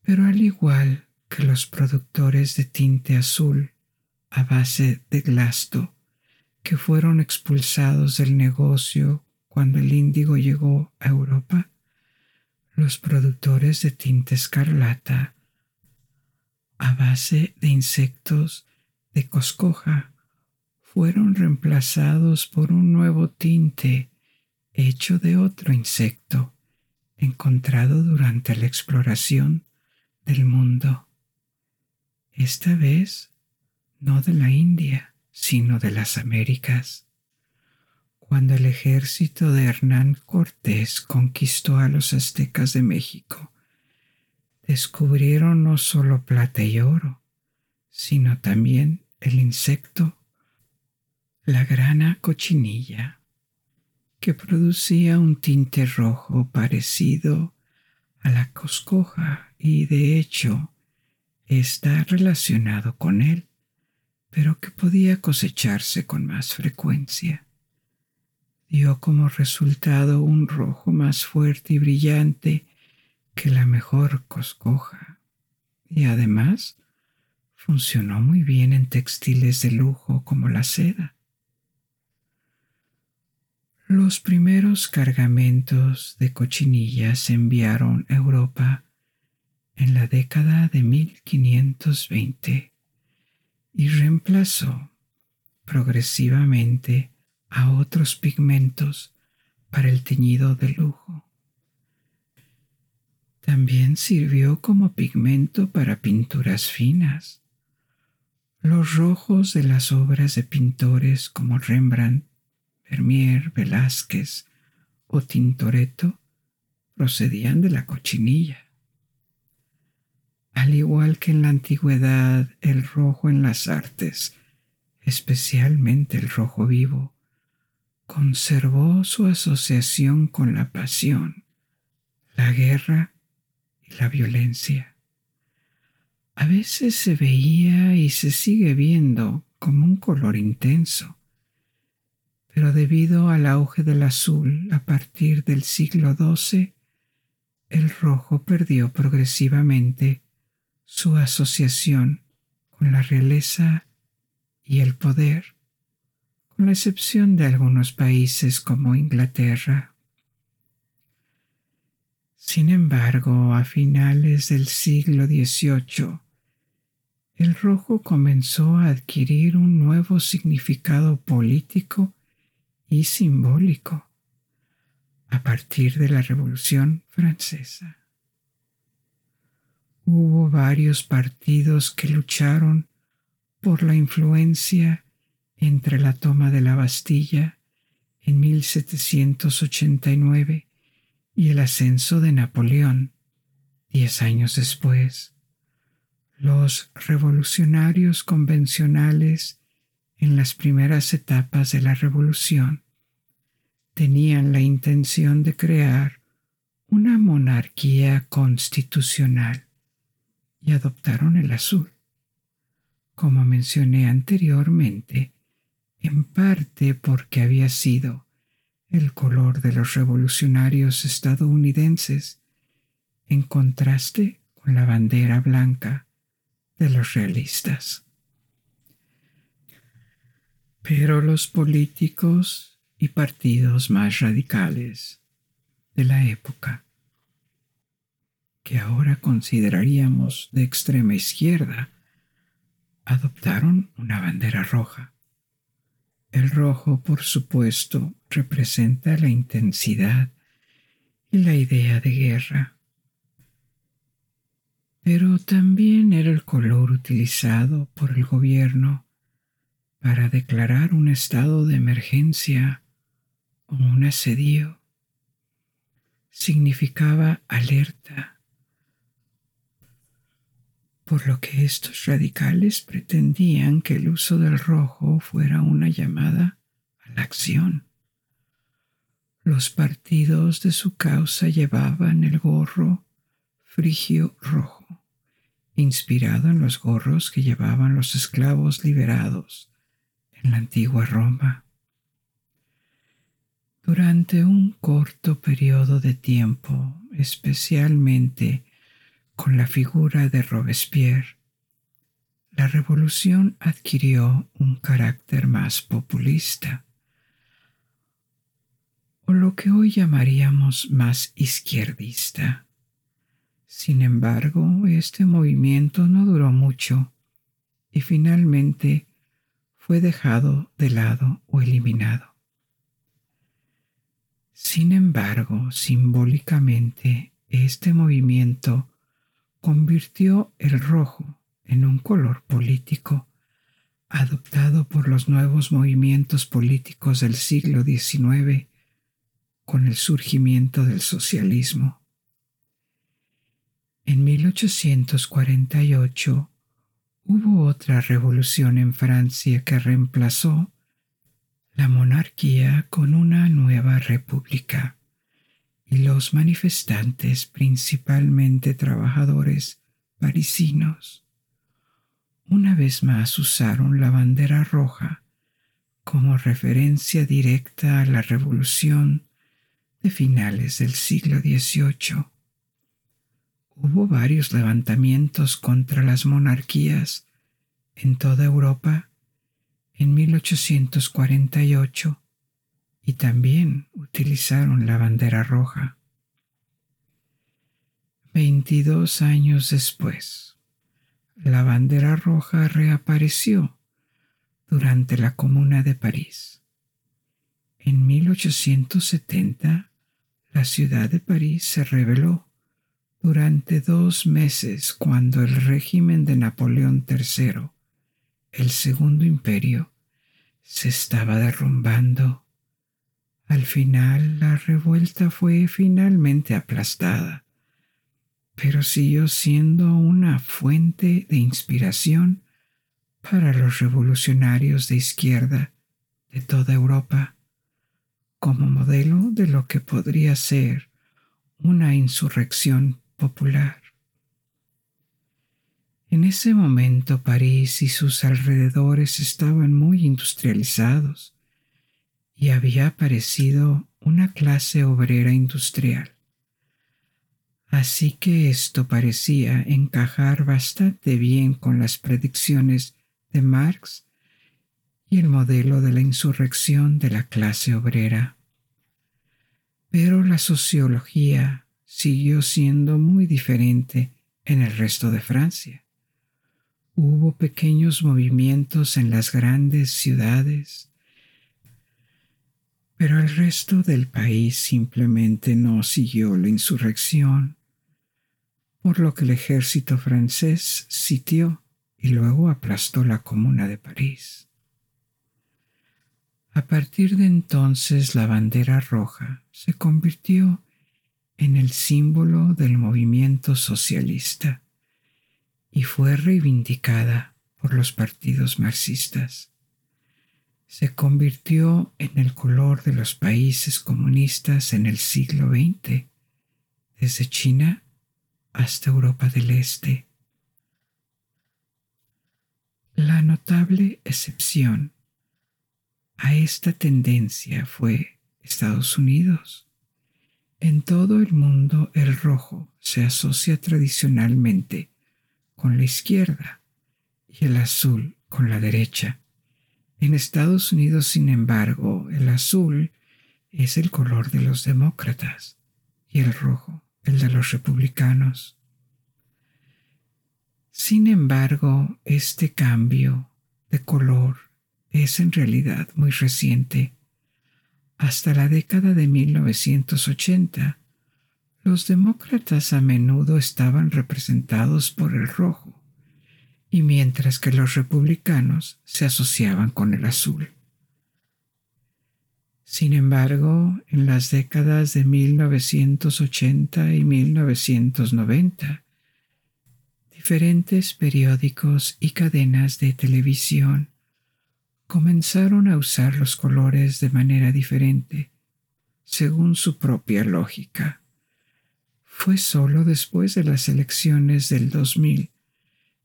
Pero al igual que los productores de tinte azul a base de glasto, que fueron expulsados del negocio cuando el índigo llegó a Europa, los productores de tinte escarlata a base de insectos de coscoja fueron reemplazados por un nuevo tinte hecho de otro insecto encontrado durante la exploración del mundo esta vez no de la India, sino de las Américas. Cuando el ejército de Hernán Cortés conquistó a los aztecas de México, descubrieron no solo plata y oro, sino también el insecto, la grana cochinilla, que producía un tinte rojo parecido a la coscoja y de hecho está relacionado con él, pero que podía cosecharse con más frecuencia. Dio como resultado un rojo más fuerte y brillante que la mejor coscoja, y además funcionó muy bien en textiles de lujo como la seda. Los primeros cargamentos de cochinillas se enviaron a Europa en la década de 1520 y reemplazó progresivamente a otros pigmentos para el teñido de lujo. También sirvió como pigmento para pinturas finas. Los rojos de las obras de pintores como Rembrandt, Vermeer, Velázquez o Tintoretto procedían de la cochinilla. Al igual que en la antigüedad, el rojo en las artes, especialmente el rojo vivo, conservó su asociación con la pasión, la guerra y la violencia. A veces se veía y se sigue viendo como un color intenso, pero debido al auge del azul a partir del siglo XII, el rojo perdió progresivamente su asociación con la realeza y el poder, con la excepción de algunos países como Inglaterra. Sin embargo, a finales del siglo XVIII, el rojo comenzó a adquirir un nuevo significado político y simbólico a partir de la Revolución Francesa. Hubo varios partidos que lucharon por la influencia entre la toma de la Bastilla en 1789 y el ascenso de Napoleón diez años después. Los revolucionarios convencionales en las primeras etapas de la revolución tenían la intención de crear una monarquía constitucional y adoptaron el azul. Como mencioné anteriormente, en parte porque había sido el color de los revolucionarios estadounidenses, en contraste con la bandera blanca de los realistas. Pero los políticos y partidos más radicales de la época que ahora consideraríamos de extrema izquierda, adoptaron una bandera roja. El rojo, por supuesto, representa la intensidad y la idea de guerra, pero también era el color utilizado por el gobierno para declarar un estado de emergencia o un asedio. significaba alerta, por lo que estos radicales pretendían que el uso del rojo fuera una llamada a la acción. Los partidos de su causa llevaban el gorro frigio rojo, inspirado en los gorros que llevaban los esclavos liberados en la antigua Roma. Durante un corto periodo de tiempo, especialmente con la figura de Robespierre, la revolución adquirió un carácter más populista, o lo que hoy llamaríamos más izquierdista. Sin embargo, este movimiento no duró mucho y finalmente fue dejado de lado o eliminado. Sin embargo, simbólicamente, este movimiento convirtió el rojo en un color político adoptado por los nuevos movimientos políticos del siglo XIX con el surgimiento del socialismo. En 1848 hubo otra revolución en Francia que reemplazó la monarquía con una nueva república y los manifestantes, principalmente trabajadores parisinos, una vez más usaron la bandera roja como referencia directa a la revolución de finales del siglo XVIII. Hubo varios levantamientos contra las monarquías en toda Europa en 1848 y también utilizaron la bandera roja. Veintidós años después, la bandera roja reapareció durante la Comuna de París. En 1870, la ciudad de París se rebeló durante dos meses cuando el régimen de Napoleón III, el Segundo Imperio, se estaba derrumbando. Al final la revuelta fue finalmente aplastada, pero siguió siendo una fuente de inspiración para los revolucionarios de izquierda de toda Europa, como modelo de lo que podría ser una insurrección popular. En ese momento París y sus alrededores estaban muy industrializados y había aparecido una clase obrera industrial. Así que esto parecía encajar bastante bien con las predicciones de Marx y el modelo de la insurrección de la clase obrera. Pero la sociología siguió siendo muy diferente en el resto de Francia. Hubo pequeños movimientos en las grandes ciudades, pero el resto del país simplemente no siguió la insurrección, por lo que el ejército francés sitió y luego aplastó la comuna de París. A partir de entonces la bandera roja se convirtió en el símbolo del movimiento socialista y fue reivindicada por los partidos marxistas. Se convirtió en el color de los países comunistas en el siglo XX, desde China hasta Europa del Este. La notable excepción a esta tendencia fue Estados Unidos. En todo el mundo el rojo se asocia tradicionalmente con la izquierda y el azul con la derecha. En Estados Unidos, sin embargo, el azul es el color de los demócratas y el rojo el de los republicanos. Sin embargo, este cambio de color es en realidad muy reciente. Hasta la década de 1980, los demócratas a menudo estaban representados por el rojo, y mientras que los republicanos se asociaban con el azul. Sin embargo, en las décadas de 1980 y 1990, diferentes periódicos y cadenas de televisión comenzaron a usar los colores de manera diferente, según su propia lógica. Fue solo después de las elecciones del 2000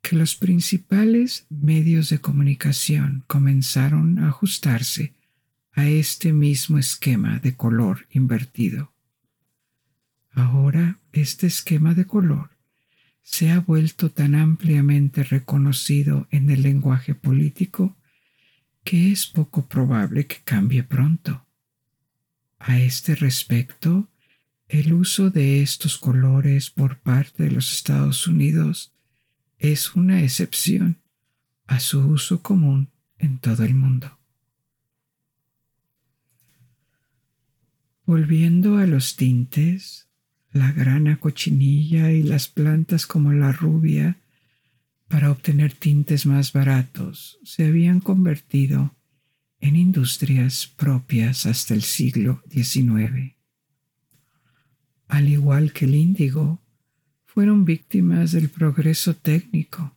que los principales medios de comunicación comenzaron a ajustarse a este mismo esquema de color invertido. Ahora este esquema de color se ha vuelto tan ampliamente reconocido en el lenguaje político que es poco probable que cambie pronto. A este respecto, el uso de estos colores por parte de los Estados Unidos es una excepción a su uso común en todo el mundo. Volviendo a los tintes, la grana cochinilla y las plantas como la rubia, para obtener tintes más baratos, se habían convertido en industrias propias hasta el siglo XIX. Al igual que el índigo, fueron víctimas del progreso técnico.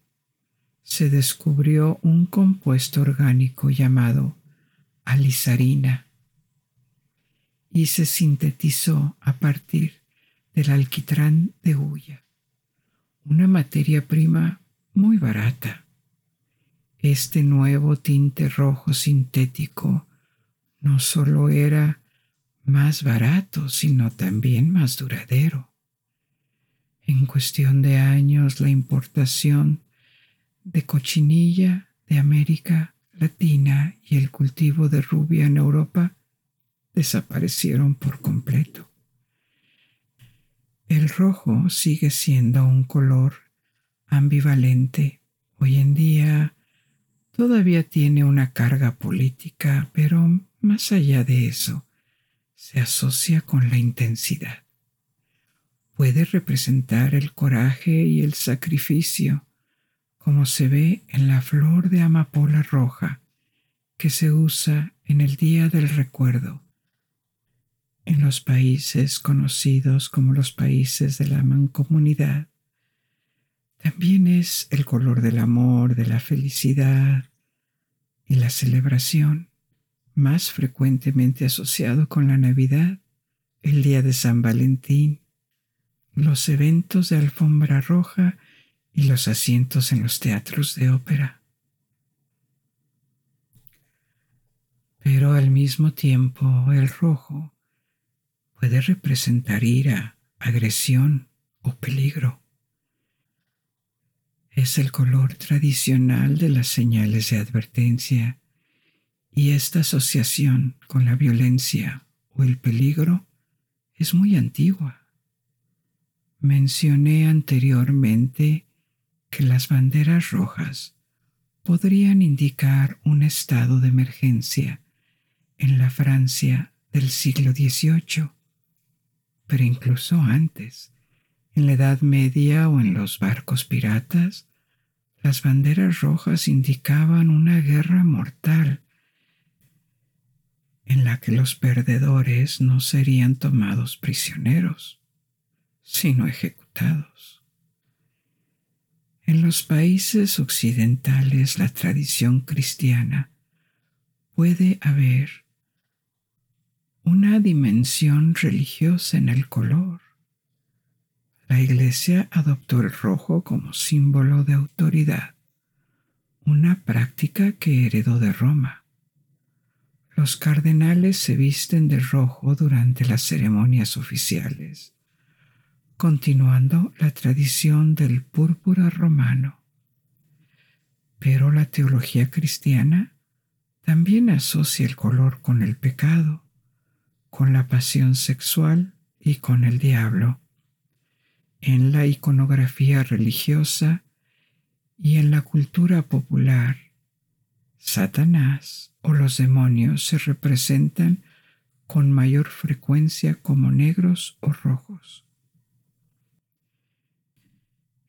Se descubrió un compuesto orgánico llamado alisarina y se sintetizó a partir del alquitrán de hulla, una materia prima muy barata. Este nuevo tinte rojo sintético no solo era más barato, sino también más duradero. En cuestión de años, la importación de cochinilla de América Latina y el cultivo de rubia en Europa desaparecieron por completo. El rojo sigue siendo un color ambivalente. Hoy en día todavía tiene una carga política, pero más allá de eso, se asocia con la intensidad. Puede representar el coraje y el sacrificio, como se ve en la flor de amapola roja que se usa en el Día del Recuerdo en los países conocidos como los países de la mancomunidad. También es el color del amor, de la felicidad y la celebración, más frecuentemente asociado con la Navidad, el día de San Valentín, los eventos de alfombra roja y los asientos en los teatros de ópera. Pero al mismo tiempo el rojo puede representar ira, agresión o peligro. Es el color tradicional de las señales de advertencia y esta asociación con la violencia o el peligro es muy antigua. Mencioné anteriormente que las banderas rojas podrían indicar un estado de emergencia en la Francia del siglo XVIII pero incluso antes, en la Edad Media o en los barcos piratas, las banderas rojas indicaban una guerra mortal en la que los perdedores no serían tomados prisioneros, sino ejecutados. En los países occidentales la tradición cristiana puede haber una dimensión religiosa en el color. La Iglesia adoptó el rojo como símbolo de autoridad, una práctica que heredó de Roma. Los cardenales se visten de rojo durante las ceremonias oficiales, continuando la tradición del púrpura romano. Pero la teología cristiana también asocia el color con el pecado con la pasión sexual y con el diablo. En la iconografía religiosa y en la cultura popular, Satanás o los demonios se representan con mayor frecuencia como negros o rojos.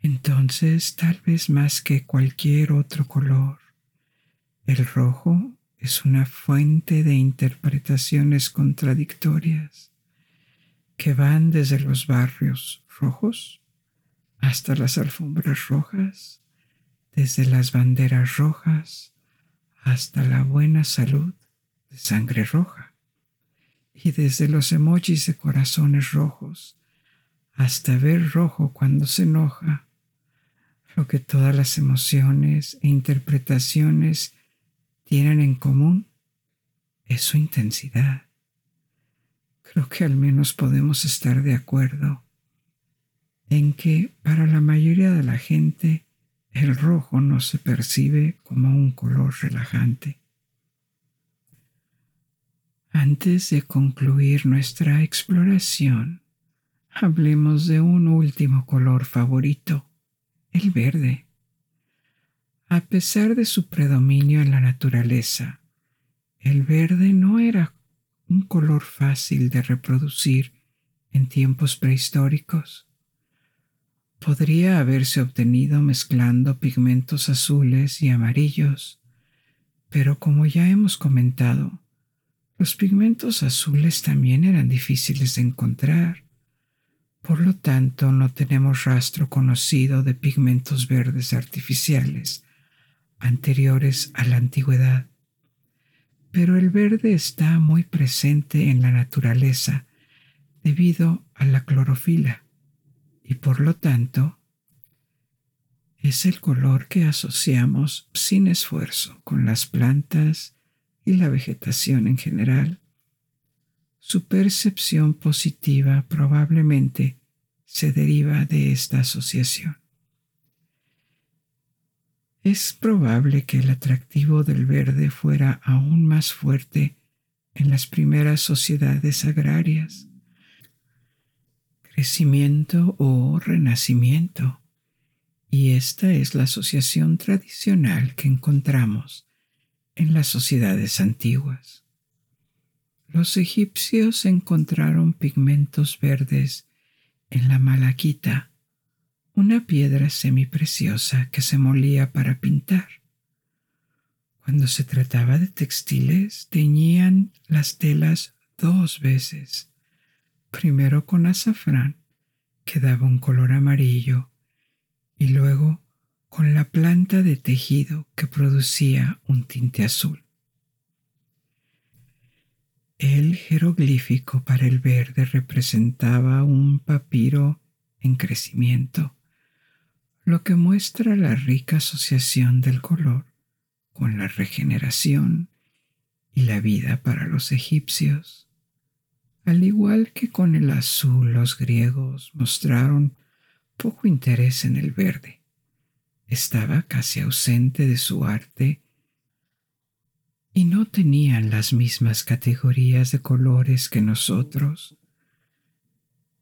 Entonces, tal vez más que cualquier otro color, el rojo es una fuente de interpretaciones contradictorias que van desde los barrios rojos hasta las alfombras rojas, desde las banderas rojas hasta la buena salud de sangre roja, y desde los emojis de corazones rojos hasta ver rojo cuando se enoja, lo que todas las emociones e interpretaciones tienen en común es su intensidad. Creo que al menos podemos estar de acuerdo en que para la mayoría de la gente el rojo no se percibe como un color relajante. Antes de concluir nuestra exploración, hablemos de un último color favorito, el verde. A pesar de su predominio en la naturaleza, el verde no era un color fácil de reproducir en tiempos prehistóricos. Podría haberse obtenido mezclando pigmentos azules y amarillos, pero como ya hemos comentado, los pigmentos azules también eran difíciles de encontrar. Por lo tanto, no tenemos rastro conocido de pigmentos verdes artificiales anteriores a la antigüedad. Pero el verde está muy presente en la naturaleza debido a la clorofila y por lo tanto es el color que asociamos sin esfuerzo con las plantas y la vegetación en general, su percepción positiva probablemente se deriva de esta asociación. Es probable que el atractivo del verde fuera aún más fuerte en las primeras sociedades agrarias. Crecimiento o renacimiento. Y esta es la asociación tradicional que encontramos en las sociedades antiguas. Los egipcios encontraron pigmentos verdes en la malaquita, una piedra semipreciosa que se molía para pintar. Cuando se trataba de textiles, teñían las telas dos veces, primero con azafrán, que daba un color amarillo, y luego con la planta de tejido que producía un tinte azul. El jeroglífico para el verde representaba un papiro en crecimiento, lo que muestra la rica asociación del color con la regeneración y la vida para los egipcios. Al igual que con el azul, los griegos mostraron poco interés en el verde estaba casi ausente de su arte y no tenían las mismas categorías de colores que nosotros.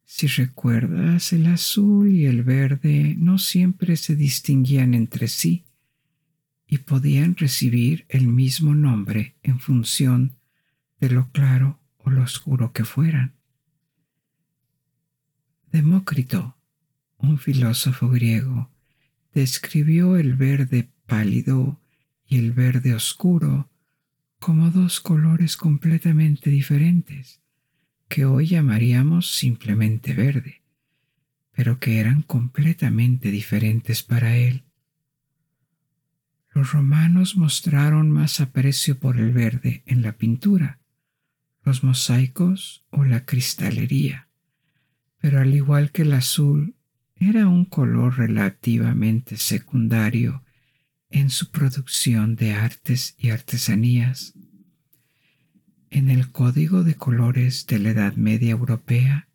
Si recuerdas, el azul y el verde no siempre se distinguían entre sí y podían recibir el mismo nombre en función de lo claro o lo oscuro que fueran. Demócrito, un filósofo griego, describió el verde pálido y el verde oscuro como dos colores completamente diferentes, que hoy llamaríamos simplemente verde, pero que eran completamente diferentes para él. Los romanos mostraron más aprecio por el verde en la pintura, los mosaicos o la cristalería, pero al igual que el azul era un color relativamente secundario en su producción de artes y artesanías. En el código de colores de la Edad Media Europea,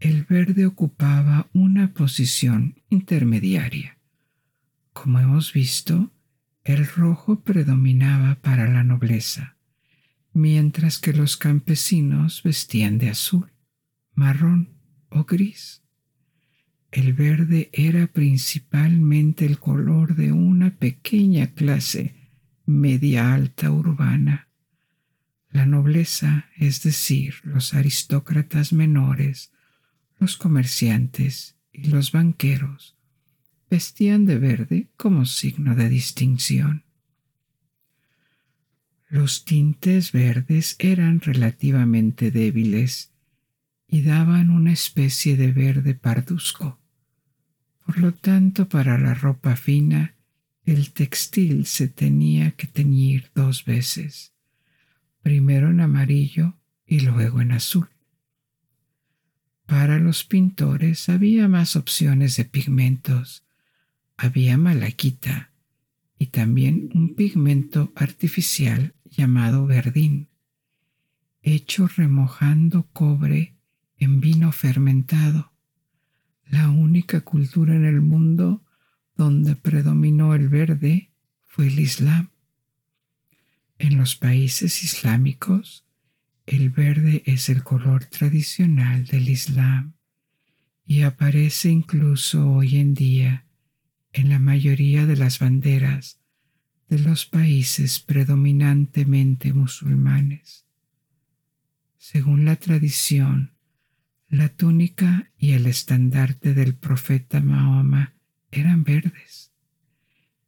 el verde ocupaba una posición intermediaria. Como hemos visto, el rojo predominaba para la nobleza, mientras que los campesinos vestían de azul, marrón o gris. El verde era principalmente el color de una pequeña clase media alta urbana. La nobleza, es decir, los aristócratas menores, los comerciantes y los banqueros, vestían de verde como signo de distinción. Los tintes verdes eran relativamente débiles y daban una especie de verde parduzco. Por lo tanto, para la ropa fina, el textil se tenía que teñir dos veces, primero en amarillo y luego en azul. Para los pintores había más opciones de pigmentos. Había malaquita y también un pigmento artificial llamado verdín, hecho remojando cobre en vino fermentado, la única cultura en el mundo donde predominó el verde fue el Islam. En los países islámicos, el verde es el color tradicional del Islam y aparece incluso hoy en día en la mayoría de las banderas de los países predominantemente musulmanes. Según la tradición, la túnica y el estandarte del profeta Mahoma eran verdes.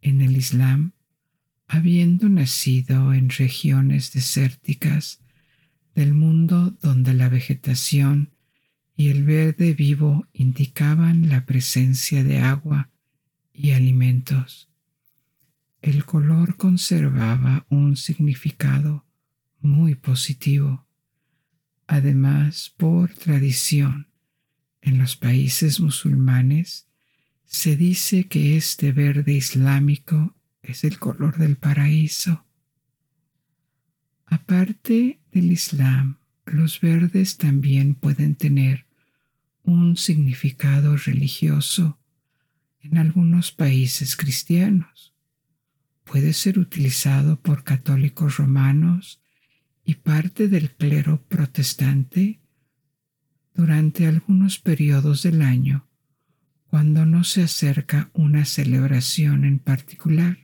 En el Islam, habiendo nacido en regiones desérticas del mundo donde la vegetación y el verde vivo indicaban la presencia de agua y alimentos, el color conservaba un significado muy positivo. Además, por tradición, en los países musulmanes se dice que este verde islámico es el color del paraíso. Aparte del Islam, los verdes también pueden tener un significado religioso en algunos países cristianos puede ser utilizado por católicos romanos y parte del clero protestante durante algunos periodos del año cuando no se acerca una celebración en particular.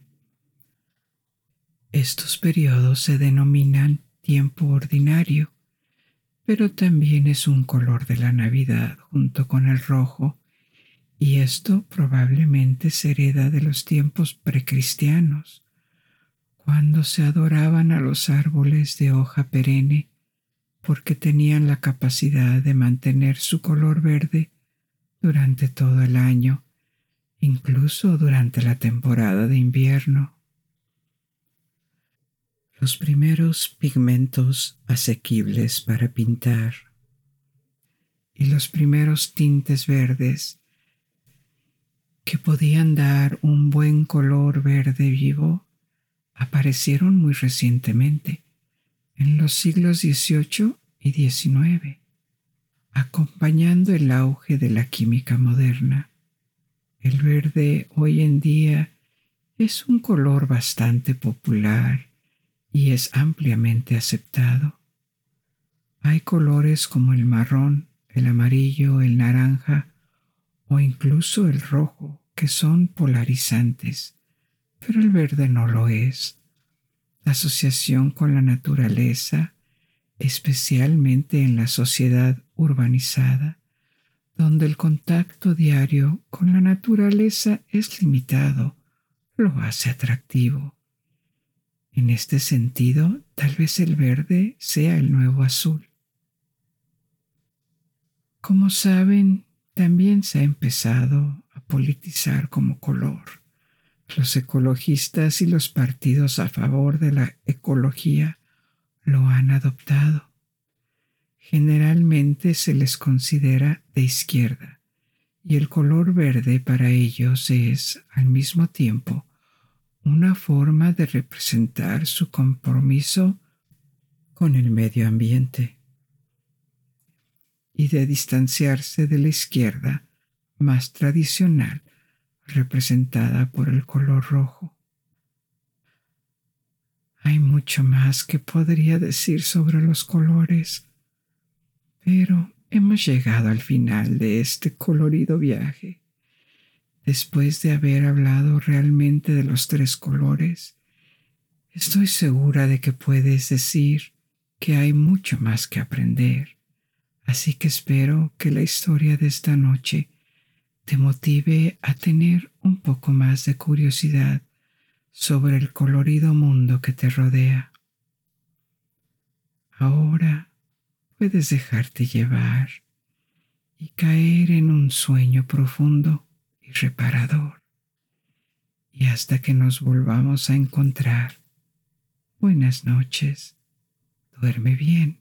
Estos periodos se denominan tiempo ordinario, pero también es un color de la Navidad junto con el rojo y esto probablemente se hereda de los tiempos precristianos, cuando se adoraban a los árboles de hoja perenne porque tenían la capacidad de mantener su color verde durante todo el año, incluso durante la temporada de invierno. Los primeros pigmentos asequibles para pintar y los primeros tintes verdes que podían dar un buen color verde vivo aparecieron muy recientemente, en los siglos XVIII y XIX, acompañando el auge de la química moderna. El verde hoy en día es un color bastante popular y es ampliamente aceptado. Hay colores como el marrón, el amarillo, el naranja o incluso el rojo que son polarizantes, pero el verde no lo es. La asociación con la naturaleza, especialmente en la sociedad urbanizada, donde el contacto diario con la naturaleza es limitado, lo hace atractivo. En este sentido, tal vez el verde sea el nuevo azul. Como saben, también se ha empezado politizar como color. Los ecologistas y los partidos a favor de la ecología lo han adoptado. Generalmente se les considera de izquierda y el color verde para ellos es, al mismo tiempo, una forma de representar su compromiso con el medio ambiente y de distanciarse de la izquierda más tradicional representada por el color rojo. Hay mucho más que podría decir sobre los colores, pero hemos llegado al final de este colorido viaje. Después de haber hablado realmente de los tres colores, estoy segura de que puedes decir que hay mucho más que aprender. Así que espero que la historia de esta noche te motive a tener un poco más de curiosidad sobre el colorido mundo que te rodea. Ahora puedes dejarte llevar y caer en un sueño profundo y reparador. Y hasta que nos volvamos a encontrar, buenas noches, duerme bien.